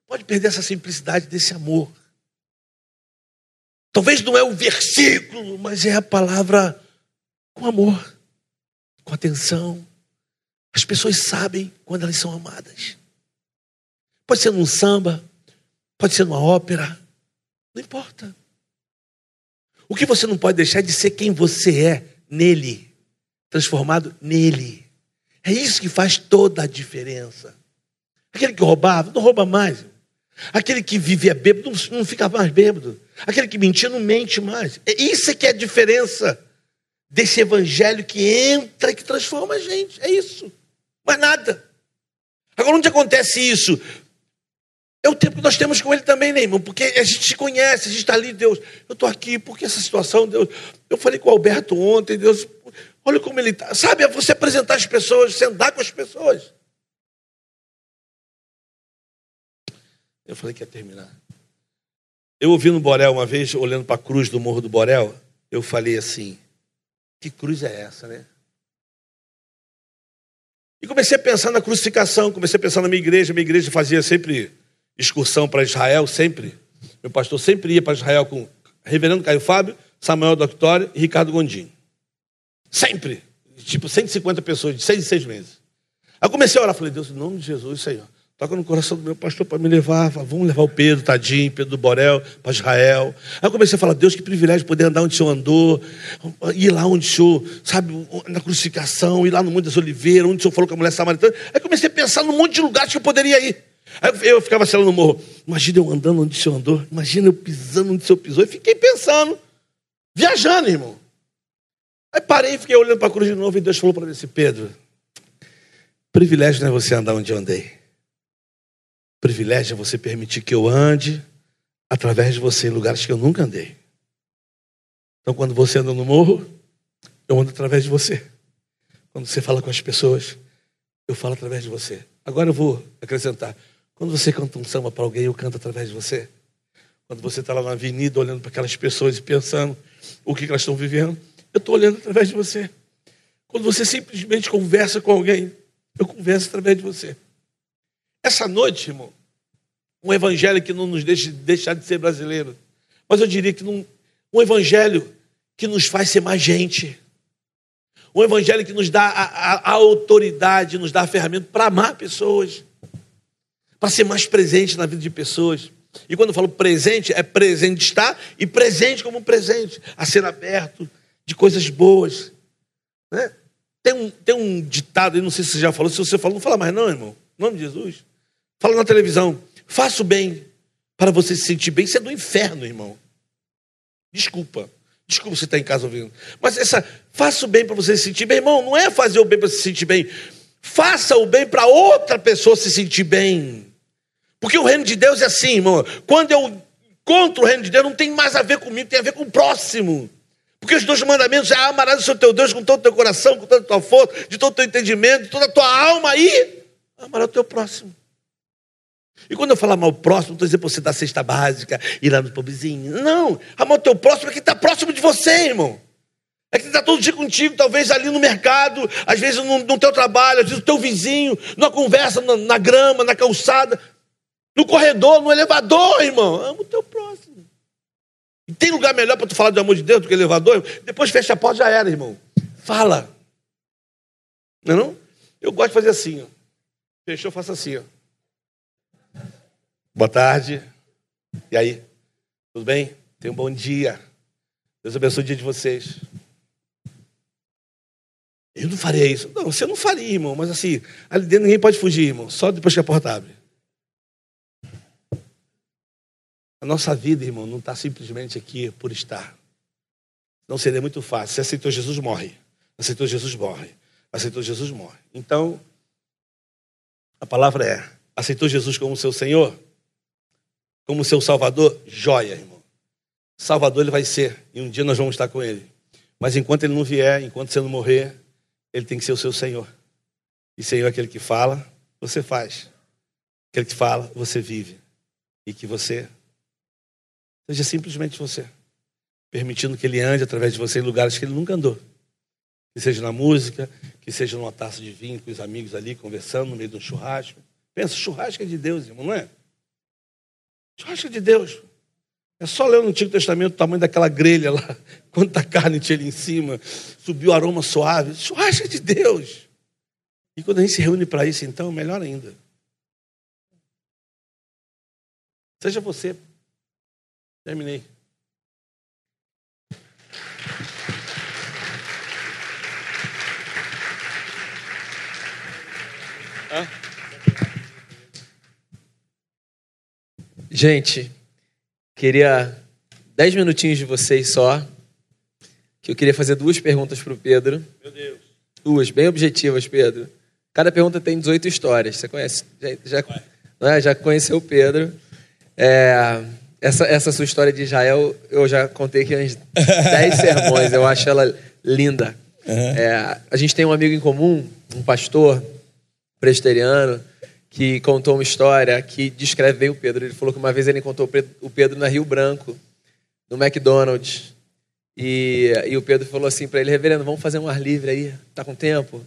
pode perder essa simplicidade desse amor. Talvez não é o versículo, mas é a palavra com amor, com atenção. As pessoas sabem quando elas são amadas. Pode ser num samba, pode ser numa ópera, não importa. O que você não pode deixar é de ser quem você é nele, transformado nele. É isso que faz toda a diferença. Aquele que roubava, não rouba mais. Aquele que vivia bêbado não, fica mais bêbado. Aquele que mentia não mente mais. É isso que é a diferença desse evangelho que entra e que transforma a gente. É isso. Mais nada. Agora, onde acontece isso? É o tempo que nós temos com Ele também, né, irmão? Porque a gente se conhece, a gente está ali, Deus. Eu estou aqui, porque essa situação, Deus. Eu falei com o Alberto ontem, Deus. Olha como ele está. Sabe, é você apresentar as pessoas, você andar com as pessoas. Eu falei que ia terminar. Eu ouvi no Borel uma vez, olhando para a cruz do Morro do Borel, eu falei assim: que cruz é essa, né? E comecei a pensar na crucificação, comecei a pensar na minha igreja. Minha igreja fazia sempre excursão para Israel, sempre. Meu pastor sempre ia para Israel com Reverendo Caio Fábio, Samuel Doctório e Ricardo Gondim. Sempre. Tipo, 150 pessoas, de seis em seis meses. Aí comecei a orar, falei, Deus, em nome de Jesus, Senhor. Toca no coração do meu pastor para me levar. Vamos levar o Pedro, tadinho, Pedro do Borel, para Israel. Aí comecei a falar, Deus, que privilégio poder andar onde o Senhor andou, ir lá onde o Senhor, sabe, na crucificação, ir lá no Monte das Oliveiras, onde o Senhor falou com a mulher samaritana. Aí comecei a pensar num monte de lugares que eu poderia ir. Aí eu ficava assim lá no morro, imagina eu andando onde o Senhor andou, imagina eu pisando onde o Senhor pisou. E fiquei pensando, viajando, irmão. Aí parei e fiquei olhando para a cruz de novo e Deus falou para mim assim, Pedro, privilégio não é você andar onde eu andei privilégio é você permitir que eu ande através de você em lugares que eu nunca andei. Então, quando você anda no morro, eu ando através de você. Quando você fala com as pessoas, eu falo através de você. Agora eu vou acrescentar. Quando você canta um samba para alguém, eu canto através de você. Quando você está lá na avenida olhando para aquelas pessoas e pensando o que elas estão vivendo, eu estou olhando através de você. Quando você simplesmente conversa com alguém, eu converso através de você. Essa noite, irmão, um evangelho que não nos deixa deixar de ser brasileiro, mas eu diria que não, um evangelho que nos faz ser mais gente. Um evangelho que nos dá a, a, a autoridade, nos dá a ferramenta para amar pessoas, para ser mais presente na vida de pessoas. E quando eu falo presente, é presente estar e presente como presente, a ser aberto de coisas boas. Né? Tem, um, tem um ditado, eu não sei se você já falou, se você falou, não fala mais não, irmão. Em nome de Jesus. Fala na televisão. Faça o bem para você se sentir bem. Isso é do inferno, irmão. Desculpa. Desculpa você estar em casa ouvindo. Mas essa, faça o bem para você se sentir bem. Irmão, não é fazer o bem para se sentir bem. Faça o bem para outra pessoa se sentir bem. Porque o reino de Deus é assim, irmão. Quando eu encontro o reino de Deus, não tem mais a ver comigo, tem a ver com o próximo. Porque os dois mandamentos é amarás o seu teu Deus com todo o teu coração, com toda a tua força, de todo o teu entendimento, de toda a tua alma e amarás o teu próximo. E quando eu falo amar o próximo, não estou dizendo para você dar cesta básica, ir lá no pobrezinho. Não, amar o teu próximo é quem está próximo de você, irmão. É que está todo dia contigo, talvez ali no mercado, às vezes no, no teu trabalho, às vezes o teu vizinho, numa conversa na, na grama, na calçada, no corredor, no elevador, irmão. Ama o teu próximo. E tem lugar melhor para tu falar do amor de Deus do que elevador? Depois fecha a porta, já era, irmão. Fala. Não é não? Eu gosto de fazer assim, ó. Fechou, faço assim, ó. Boa tarde. E aí? Tudo bem? Tenha um bom dia. Deus abençoe o dia de vocês. Eu não faria isso. Não, você não faria, irmão, mas assim, ali dentro ninguém pode fugir, irmão, só depois que a porta abre. A nossa vida, irmão, não está simplesmente aqui por estar. Não seria muito fácil. Se aceitou Jesus, morre. Aceitou Jesus, morre. Aceitou Jesus, morre. Então, a palavra é: aceitou Jesus como seu Senhor? Como seu Salvador? Joia, irmão. Salvador ele vai ser, e um dia nós vamos estar com ele. Mas enquanto ele não vier, enquanto você não morrer, ele tem que ser o seu Senhor. E Senhor é aquele que fala, você faz. Aquele que fala, você vive. E que você seja simplesmente você. Permitindo que ele ande através de você em lugares que ele nunca andou. Que seja na música, que seja numa taça de vinho com os amigos ali, conversando no meio de um churrasco. Pensa, churrasco é de Deus, irmão, não é? Churrasco é de Deus. É só ler no Antigo Testamento o tamanho daquela grelha lá, quanta carne tinha ali em cima, subiu o aroma suave. Churrasco é de Deus. E quando a gente se reúne para isso, então, melhor ainda. Seja você. Terminei. Gente, Queria dez minutinhos de vocês só, que eu queria fazer duas perguntas para o Pedro. Meu Deus. Duas, bem objetivas, Pedro. Cada pergunta tem 18 histórias. Você conhece? Já, já, é? já conheceu o Pedro. É, essa, essa sua história de Israel, eu já contei aqui uns 10 sermões. Eu acho ela linda. Uhum. É, a gente tem um amigo em comum, um pastor presbiteriano, que contou uma história que descreve bem o Pedro. Ele falou que uma vez ele encontrou o Pedro na Rio Branco, no McDonald's. E, e o Pedro falou assim para ele, reverendo, vamos fazer um ar livre aí, tá com tempo?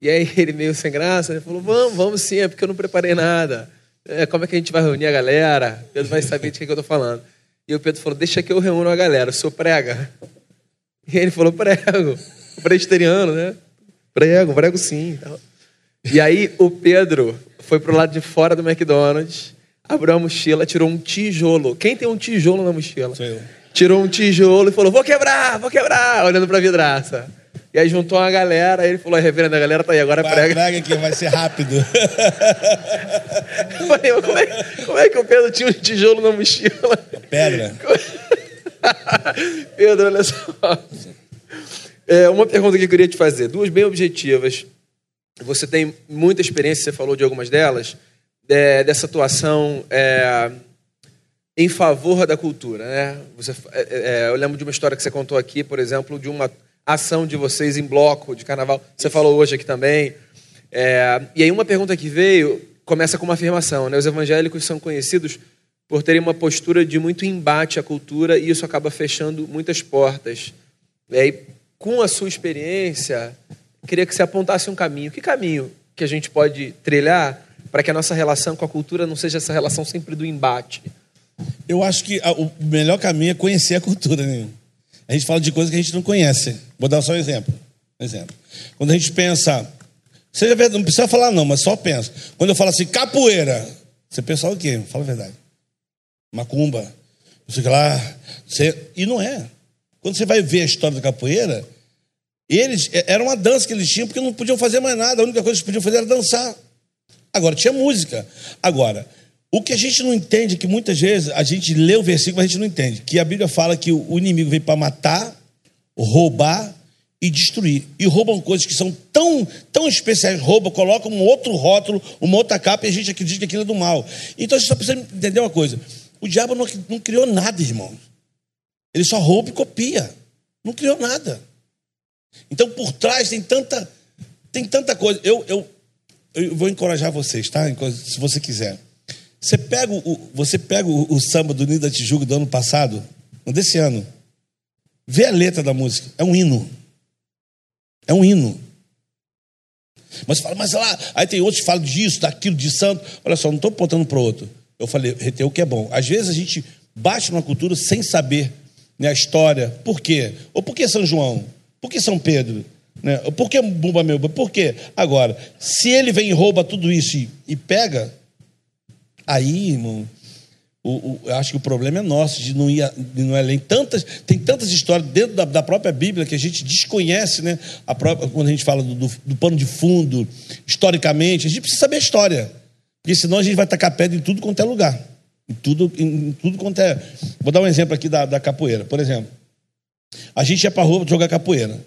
E aí ele meio sem graça, ele falou, vamos, vamos sim, é porque eu não preparei nada. É, como é que a gente vai reunir a galera? O Pedro vai saber de que, que eu estou falando. E o Pedro falou, deixa que eu reúno a galera, o senhor prega. E ele falou, prego. Presteriano, né? Prego, prego sim. E aí o Pedro foi pro lado de fora do McDonald's, abriu a mochila, tirou um tijolo. Quem tem um tijolo na mochila? Sou eu. Tirou um tijolo e falou: Vou quebrar, vou quebrar, olhando pra vidraça. E aí juntou uma galera, aí ele falou: Reverendo, a galera tá aí, agora vai, prega. Prega que vai ser rápido. Eu falei, como é, como é que o Pedro tinha um tijolo na mochila? Pedra. Pedro, olha só. É, uma pergunta que eu queria te fazer, duas bem objetivas. Você tem muita experiência, você falou de algumas delas, é, dessa atuação é, em favor da cultura. Né? Você, é, é, eu lembro de uma história que você contou aqui, por exemplo, de uma ação de vocês em bloco de carnaval. Você falou hoje aqui também. É, e aí uma pergunta que veio começa com uma afirmação. Né? Os evangélicos são conhecidos por terem uma postura de muito embate à cultura e isso acaba fechando muitas portas. E com a sua experiência, queria que você apontasse um caminho. Que caminho que a gente pode trilhar para que a nossa relação com a cultura não seja essa relação sempre do embate? Eu acho que o melhor caminho é conhecer a cultura. Né? A gente fala de coisas que a gente não conhece. Vou dar só um exemplo. Um exemplo. Quando a gente pensa. Seja verdade, não precisa falar, não, mas só pensa. Quando eu falo assim, capoeira, você pensa o quê? Fala a verdade. Macumba. Você lá. Você... E não é. Quando você vai ver a história da capoeira, eles, é, era uma dança que eles tinham porque não podiam fazer mais nada. A única coisa que eles podiam fazer era dançar. Agora, tinha música. Agora, o que a gente não entende que muitas vezes a gente lê o versículo, mas a gente não entende. Que a Bíblia fala que o inimigo vem para matar, roubar e destruir. E roubam coisas que são tão, tão especiais. Roubam, colocam um outro rótulo, uma outra capa e a gente acredita que aquilo é do mal. Então a gente só precisa entender uma coisa. O diabo não, não criou nada, irmãos. Ele só rouba e copia. Não criou nada. Então, por trás tem tanta, tem tanta coisa. Eu, eu, eu vou encorajar vocês, tá? Se você quiser. Você pega o, você pega o, o samba do Nida Tijuca do ano passado, desse ano, vê a letra da música, é um hino. É um hino. Mas fala, mas lá, aí tem outros que falam disso, daquilo, de santo. Olha só, não estou apontando para outro. Eu falei, reteu o que é bom. Às vezes a gente bate numa cultura sem saber né, a história. Por quê? Ou por que São João? Por que São Pedro? Né? Por que Bumba Meu? Por quê? Agora, se ele vem e rouba tudo isso e, e pega, aí, irmão, o, o, eu acho que o problema é nosso de não ir, de não além. Tantas, tem tantas histórias dentro da, da, própria Bíblia que a gente desconhece, né? A própria, quando a gente fala do, do, do, pano de fundo, historicamente, a gente precisa saber a história. Porque senão a gente vai tacar pedra em tudo quanto é lugar. Em tudo, em tudo quanto é. Vou dar um exemplo aqui da, da capoeira. Por exemplo, a gente ia para rua jogar capoeira.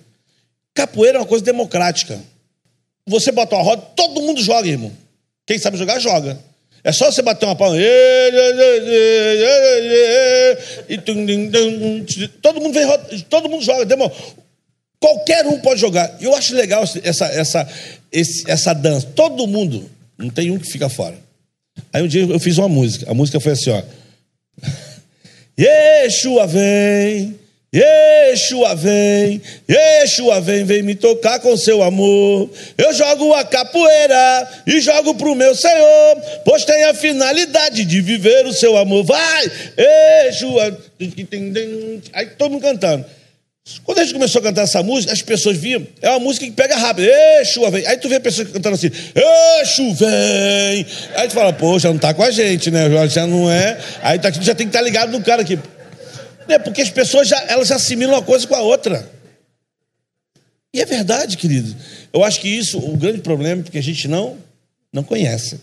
Capoeira é uma coisa democrática. Você bota uma roda, todo mundo joga, irmão. Quem sabe jogar, joga. É só você bater uma palma. E todo mundo vem, todo mundo joga. Demo, qualquer um pode jogar. Eu acho legal essa, essa, essa dança. Todo mundo. Não tem um que fica fora. Aí um dia eu fiz uma música. A música foi assim, ó. Yeshua vem, Yeshua vem, Yeshua vem, vem me tocar com seu amor. Eu jogo a capoeira e jogo pro meu Senhor, pois tem a finalidade de viver o seu amor. Vai, Yeshua. Aí todo mundo cantando. Quando a gente começou a cantar essa música, as pessoas viam, é uma música que pega rápido, Exu vem. Aí tu vê pessoas cantando assim, Exu vem. Aí tu fala, poxa, não tá com a gente, né? Já não é. Aí tá, já tem que estar tá ligado no cara aqui. É porque as pessoas já, elas assimilam uma coisa com a outra. E é verdade, querido. Eu acho que isso, o grande problema é porque a gente não, não conhece.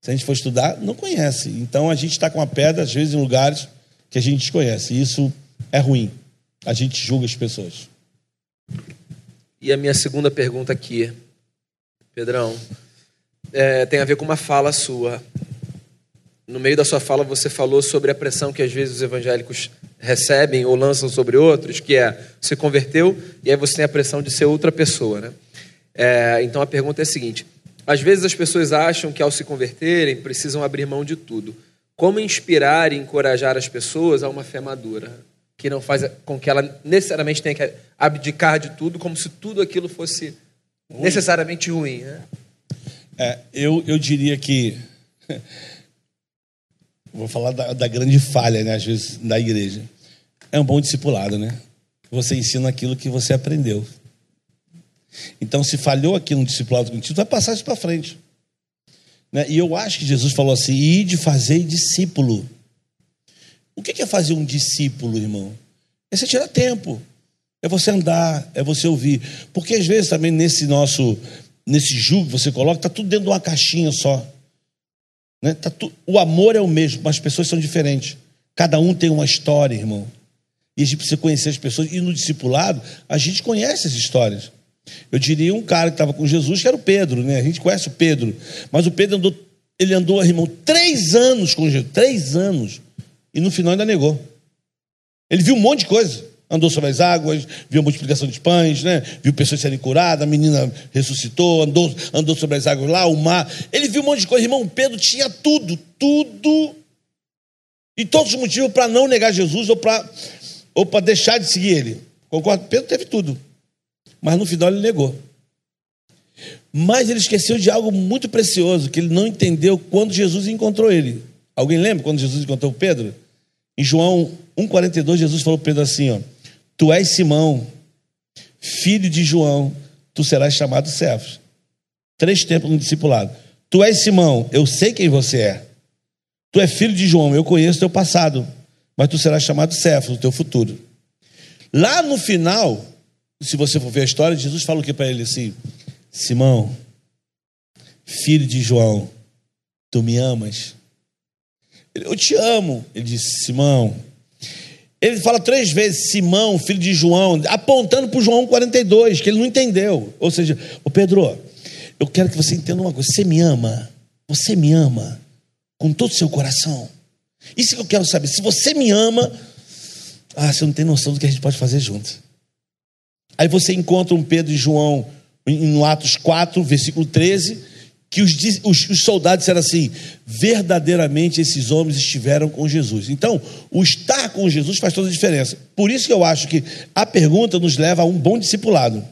Se a gente for estudar, não conhece. Então a gente está com a pedra, às vezes, em lugares que a gente desconhece. E isso é ruim. A gente julga as pessoas. E a minha segunda pergunta aqui, Pedrão, é, tem a ver com uma fala sua no meio da sua fala você falou sobre a pressão que às vezes os evangélicos recebem ou lançam sobre outros, que é se converteu e aí você tem a pressão de ser outra pessoa, né? É, então a pergunta é a seguinte: às vezes as pessoas acham que ao se converterem precisam abrir mão de tudo. Como inspirar e encorajar as pessoas a uma fé madura, que não faz com que ela necessariamente tenha que abdicar de tudo, como se tudo aquilo fosse ruim. necessariamente ruim? Né? É, eu, eu diria que vou falar da, da, grande falha, né, às vezes, da igreja. É um bom discipulado, né? Você ensina aquilo que você aprendeu. Então, se falhou aqui no discipulado contigo, vai passar isso para frente. Né? E eu acho que Jesus falou assim: e de fazer discípulo. O que é fazer um discípulo, irmão? É você tirar tempo, é você andar, é você ouvir. Porque às vezes também nesse nosso, nesse julgo que você coloca, está tudo dentro de uma caixinha só. Né? Tá tu... O amor é o mesmo, mas as pessoas são diferentes. Cada um tem uma história, irmão. E a gente precisa conhecer as pessoas. E no discipulado, a gente conhece as histórias. Eu diria um cara que estava com Jesus, que era o Pedro, né? A gente conhece o Pedro. Mas o Pedro andou, ele andou, irmão, três anos com Jesus. Três anos. E no final ainda negou. Ele viu um monte de coisa andou sobre as águas, viu a multiplicação de pães, né? viu pessoas serem curadas, a menina ressuscitou, andou, andou sobre as águas lá, o mar. Ele viu um monte de coisa. Irmão, Pedro tinha tudo, tudo. E todos os motivos para não negar Jesus ou para ou deixar de seguir ele. Concordo? Pedro teve tudo. Mas no final ele negou. Mas ele esqueceu de algo muito precioso, que ele não entendeu quando Jesus encontrou ele. Alguém lembra quando Jesus encontrou Pedro? Em João 1,42, Jesus falou para Pedro assim: ó, Tu és Simão, filho de João, tu serás chamado Cefas. Três tempos no discipulado. Tu és Simão, eu sei quem você é. Tu és filho de João, eu conheço teu passado, mas tu serás chamado Cefas, o teu futuro. Lá no final, se você for ver a história, Jesus fala o que para ele assim: Simão, filho de João, tu me amas? Eu te amo. Ele disse: Simão, ele fala três vezes Simão, filho de João, apontando para João 42, que ele não entendeu. Ou seja, o Pedro, eu quero que você entenda uma coisa: você me ama, você me ama com todo o seu coração. Isso que eu quero saber. Se você me ama, ah, você não tem noção do que a gente pode fazer junto. Aí você encontra um Pedro e João no Atos 4, versículo 13, que os, os, os soldados disseram assim: verdadeiramente esses homens estiveram com Jesus. Então, o estar com Jesus faz toda a diferença. Por isso que eu acho que a pergunta nos leva a um bom discipulado.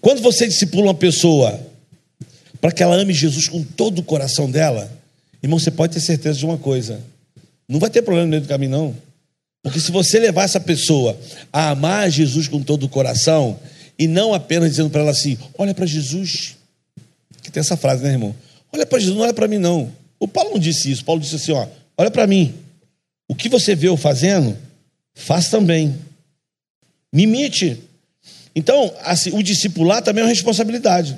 Quando você discipula uma pessoa para que ela ame Jesus com todo o coração dela, irmão, você pode ter certeza de uma coisa: não vai ter problema no meio do caminho, não. Porque se você levar essa pessoa a amar Jesus com todo o coração, e não apenas dizendo para ela assim: olha para Jesus, que tem essa frase, né, irmão? Olha para Jesus, não olha para mim, não. O Paulo não disse isso. Paulo disse assim: ó, olha para mim. O que você vê eu fazendo, faz também. Me imite. Então, assim, o discipular também é uma responsabilidade.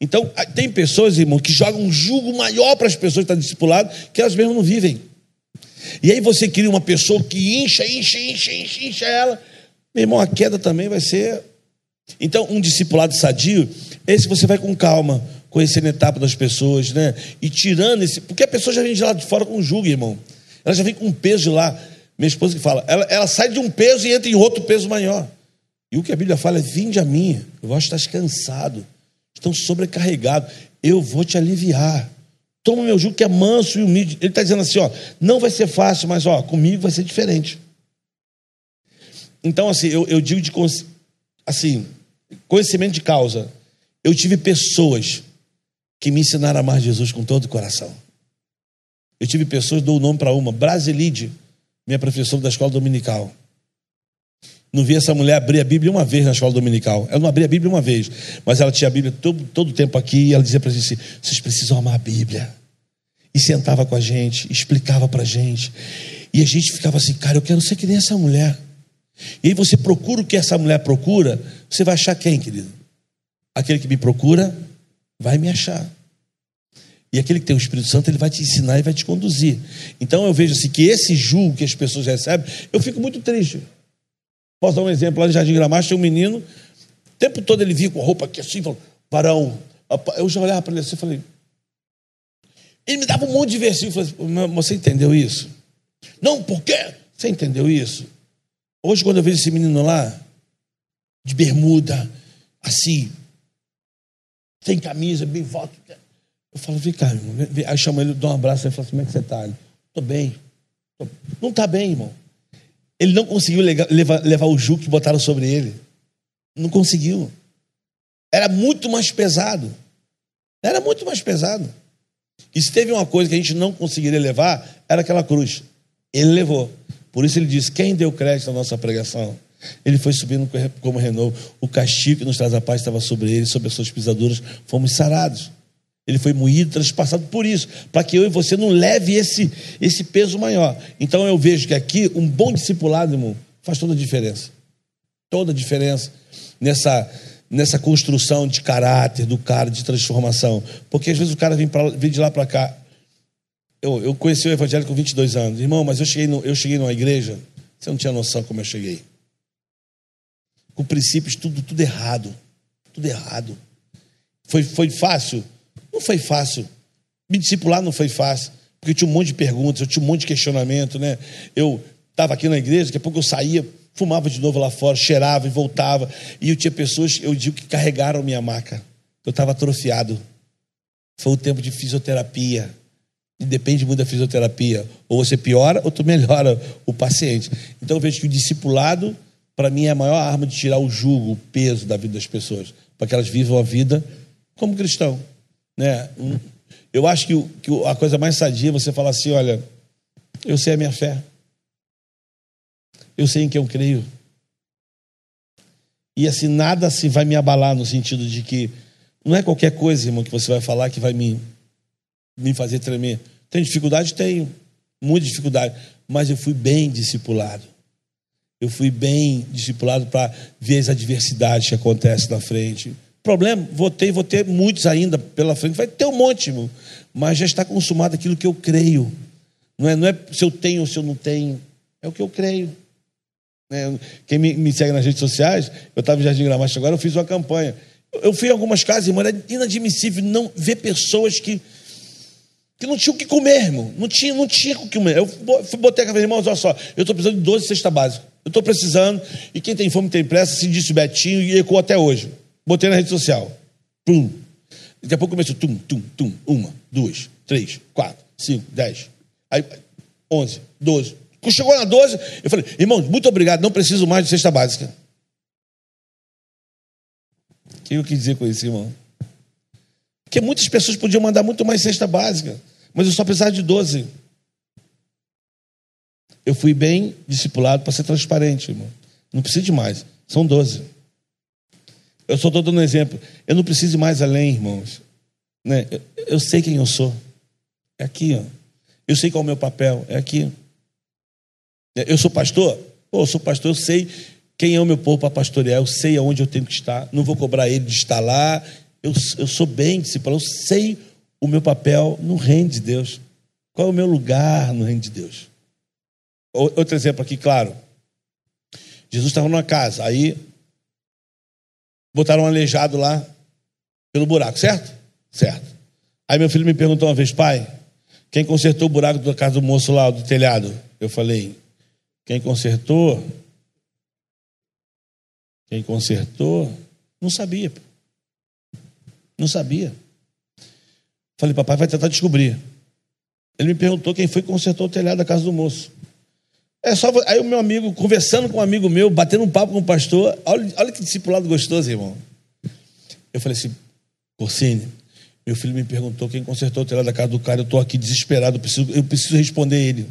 Então, tem pessoas, irmão, que jogam um jugo maior para as pessoas que estão discipuladas, que elas mesmas não vivem. E aí você cria uma pessoa que incha, incha, incha, incha, incha ela. Meu irmão, a queda também vai ser. Então, um discipulado sadio, esse você vai com calma, conhecendo a etapa das pessoas, né? E tirando esse. Porque a pessoa já vem de lá de fora com jugo, irmão. Ela já vem com um peso de lá. Minha esposa que fala, ela, ela sai de um peso e entra em outro peso maior. E o que a Bíblia fala é: vinde a mim, eu vou estar cansado, estão sobrecarregados, eu vou te aliviar. Toma meu jugo que é manso e humilde. Ele está dizendo assim: ó, não vai ser fácil, mas ó, comigo vai ser diferente. Então, assim, eu, eu digo de assim, conhecimento de causa. Eu tive pessoas que me ensinaram a amar Jesus com todo o coração. Eu tive pessoas, dou o nome para uma, Brasilide, minha professora da escola dominical. Não vi essa mulher abrir a Bíblia uma vez na escola dominical. Ela não abria a Bíblia uma vez, mas ela tinha a Bíblia todo, todo o tempo aqui e ela dizia para a gente assim: vocês precisam amar a Bíblia. E sentava com a gente, explicava para a gente. E a gente ficava assim, cara, eu quero ser que nem essa mulher. E aí você procura o que essa mulher procura, você vai achar quem, querido? Aquele que me procura vai me achar. E aquele que tem o Espírito Santo, ele vai te ensinar e vai te conduzir. Então eu vejo assim que esse julgo que as pessoas recebem, eu fico muito triste. Posso dar um exemplo? Lá no Jardim Gramacho tinha um menino, o tempo todo ele vinha com a roupa aqui assim, falando, varão. Eu já olhava para ele assim e falei. Ele me dava um monte de versículo. Falei, você entendeu isso? Não, por quê? Você entendeu isso? Hoje, quando eu vejo esse menino lá, de bermuda, assim, sem camisa, bem volta, eu falo, vem cá, irmão. Aí chama ele, dou um abraço e falo assim, como é que você está? Estou bem. Não está bem, irmão. Ele não conseguiu levar, levar o jugo que botaram sobre ele. Não conseguiu. Era muito mais pesado. Era muito mais pesado. E se teve uma coisa que a gente não conseguiria levar, era aquela cruz. Ele levou. Por isso ele diz: quem deu crédito à nossa pregação? Ele foi subindo como renovo. O castigo que nos traz a paz estava sobre ele, sobre as suas pisaduras, fomos sarados. Ele foi moído, transpassado por isso, para que eu e você não leve esse, esse peso maior. Então eu vejo que aqui um bom discipulado, irmão, faz toda a diferença. Toda a diferença nessa, nessa construção de caráter do cara, de transformação. Porque às vezes o cara vem, pra, vem de lá para cá. Eu, eu conheci o evangelho com 22 anos. Irmão, mas eu cheguei, no, eu cheguei numa igreja, você não tinha noção como eu cheguei. Com princípios tudo, tudo errado. Tudo errado. Foi, foi fácil? Não foi fácil. Me discipular não foi fácil, porque eu tinha um monte de perguntas, eu tinha um monte de questionamento, né? Eu estava aqui na igreja, daqui a pouco eu saía, fumava de novo lá fora, cheirava e voltava. E eu tinha pessoas, eu digo, que carregaram minha maca. Eu estava atrofiado. Foi o tempo de fisioterapia. E depende muito da fisioterapia. Ou você piora ou tu melhora o paciente. Então eu vejo que o discipulado, para mim, é a maior arma de tirar o jugo, o peso da vida das pessoas. Para que elas vivam a vida como cristão. Né? Eu acho que, que a coisa mais sadia é você falar assim: olha, eu sei a minha fé, eu sei em que eu creio. E assim, nada assim vai me abalar no sentido de que não é qualquer coisa, irmão, que você vai falar que vai me, me fazer tremer. Tem dificuldade? Tenho, muita dificuldade, mas eu fui bem discipulado. Eu fui bem discipulado para ver as adversidades que acontecem na frente Problema, vou ter, vou ter muitos ainda pela frente, vai ter um monte, irmão. Mas já está consumado aquilo que eu creio. Não é, não é se eu tenho ou se eu não tenho, é o que eu creio. É, quem me, me, segue nas redes sociais, eu estava em Jardim Gramacho agora, eu fiz uma campanha. Eu, eu fui em algumas casas, irmão, era inadmissível não ver pessoas que, que não tinham o que comer, irmão. Não tinha, não tinha o que comer. Eu fui, botei a cabeça, irmãos, olha só, eu estou precisando de 12 cesta básica. Eu estou precisando, e quem tem fome tem pressa, se disse Betinho e ecoou até hoje. Botei na rede social. Pum. Daqui a pouco começou, tum, tum, tum, uma, duas, três, quatro, cinco, dez. Aí, onze, doze. Quando chegou na doze, eu falei, irmão, muito obrigado, não preciso mais de cesta básica. O que eu quis dizer com isso, irmão? Porque muitas pessoas podiam mandar muito mais cesta básica, mas eu só precisava de doze. Eu fui bem discipulado para ser transparente, irmão. Não preciso de mais. São doze. Eu só estou dando um exemplo. Eu não preciso ir mais além, irmãos. Né? Eu, eu, sei quem eu sou. É aqui, ó. Eu sei qual é o meu papel. É aqui. Eu sou pastor? Pô, eu sou pastor, eu sei quem é o meu povo para pastorear, eu sei aonde eu tenho que estar. Não vou cobrar ele de estar lá. Eu, eu sou bem discipulado, eu sei o meu papel no reino de Deus. Qual é o meu lugar no reino de Deus? Outro exemplo aqui, claro. Jesus estava numa casa, aí botaram um aleijado lá pelo buraco, certo? Certo. Aí meu filho me perguntou uma vez, pai, quem consertou o buraco da casa do moço lá, do telhado? Eu falei, quem consertou? Quem consertou? Não sabia. Não sabia. Falei, papai vai tentar descobrir. Ele me perguntou quem foi que consertou o telhado da casa do moço. É só aí o meu amigo conversando com um amigo meu, batendo um papo com o pastor. Olha, olha que discipulado gostoso, irmão. Eu falei assim, Corsini, meu filho me perguntou quem consertou o telhado da casa do cara. Eu estou aqui desesperado, eu preciso, eu preciso responder ele.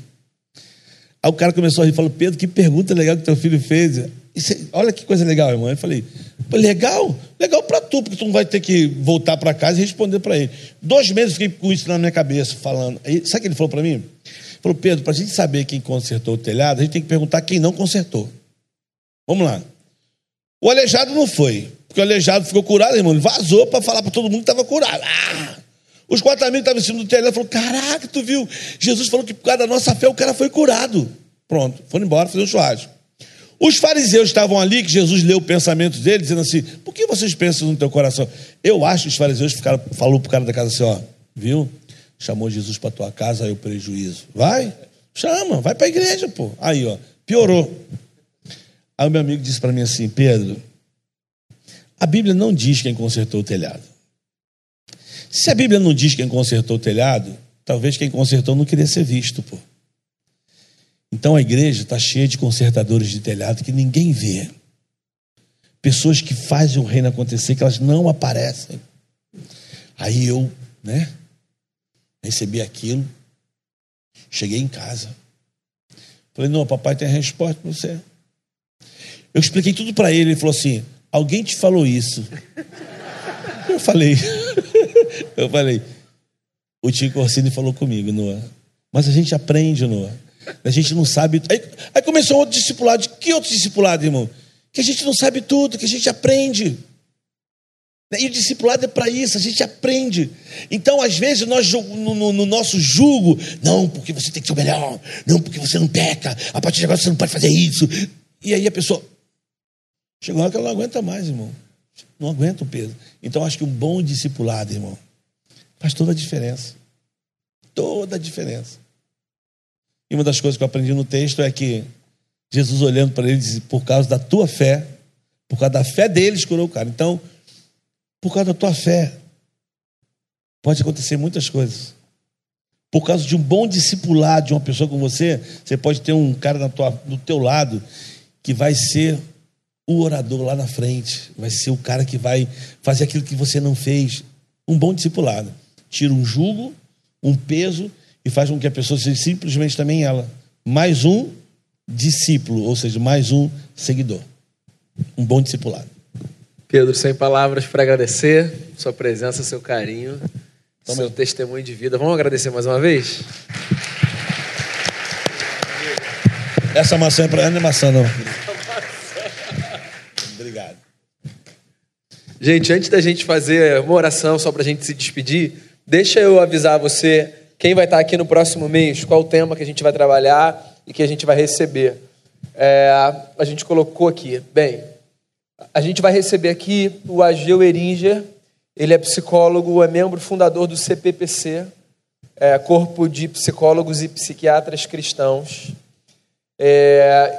Aí o cara começou a rir, falou: Pedro, que pergunta legal que teu filho fez. Isso, olha que coisa legal, irmão. Eu falei: legal, legal para tu, porque tu não vai ter que voltar para casa e responder para ele. Dois meses fiquei com isso na minha cabeça, falando. Aí, sabe o que ele falou para mim? Falou, Pedro, para a gente saber quem consertou o telhado, a gente tem que perguntar quem não consertou. Vamos lá. O aleijado não foi, porque o aleijado ficou curado, irmão. Ele vazou para falar para todo mundo que estava curado. Ah! Os quatro amigos estavam em cima do telhado falou: Caraca, tu viu? Jesus falou que por causa da nossa fé o cara foi curado. Pronto, foram embora fazer um churrasco. Os fariseus estavam ali, que Jesus leu o pensamento deles, dizendo assim: Por que vocês pensam no teu coração? Eu acho que os fariseus ficaram, falou para o cara da casa assim: Ó, viu? Chamou Jesus para tua casa, aí o prejuízo. Vai, chama, vai para a igreja, pô. Aí, ó, piorou. Aí o meu amigo disse para mim assim: Pedro, a Bíblia não diz quem consertou o telhado. Se a Bíblia não diz quem consertou o telhado, talvez quem consertou não queria ser visto, pô. Então a igreja está cheia de consertadores de telhado que ninguém vê. Pessoas que fazem o reino acontecer, que elas não aparecem. Aí eu, né? Recebi aquilo. Cheguei em casa. Falei, não, papai tem a resposta para você. Eu expliquei tudo para ele. Ele falou assim: alguém te falou isso. Eu falei, eu falei, o Tio Corsini falou comigo, Noah. Mas a gente aprende, Noah. A gente não sabe. Aí, aí começou outro discipulado. Que outro discipulado, irmão? Que a gente não sabe tudo, que a gente aprende. E o discipulado é para isso, a gente aprende. Então, às vezes, nós no, no, no, nosso jugo, não, porque você tem que ser o melhor, não, porque você não peca, a partir de agora você não pode fazer isso. E aí a pessoa. Chegou uma hora que ela não aguenta mais, irmão. Não aguenta o peso. Então, acho que um bom discipulado, irmão, faz toda a diferença. Toda a diferença. E uma das coisas que eu aprendi no texto é que Jesus olhando para ele disse: Por causa da tua fé, por causa da fé deles, curou o cara. Então, por causa da tua fé, pode acontecer muitas coisas. Por causa de um bom discipulado de uma pessoa com você, você pode ter um cara na tua, do teu lado que vai ser o orador lá na frente, vai ser o cara que vai fazer aquilo que você não fez. Um bom discipulado. Tira um jugo, um peso e faz com que a pessoa seja simplesmente também ela. Mais um discípulo, ou seja, mais um seguidor. Um bom discipulado. Pedro, sem palavras para agradecer sua presença, seu carinho, seu testemunho de vida. Vamos agradecer mais uma vez? Essa maçã é para maçã, não. Obrigado. Gente, antes da gente fazer uma oração só para a gente se despedir, deixa eu avisar você quem vai estar aqui no próximo mês, qual o tema que a gente vai trabalhar e que a gente vai receber. É, a gente colocou aqui. Bem, a gente vai receber aqui o Ageu Eringer, ele é psicólogo, é membro fundador do CPPC, é, Corpo de Psicólogos e Psiquiatras Cristãos. É,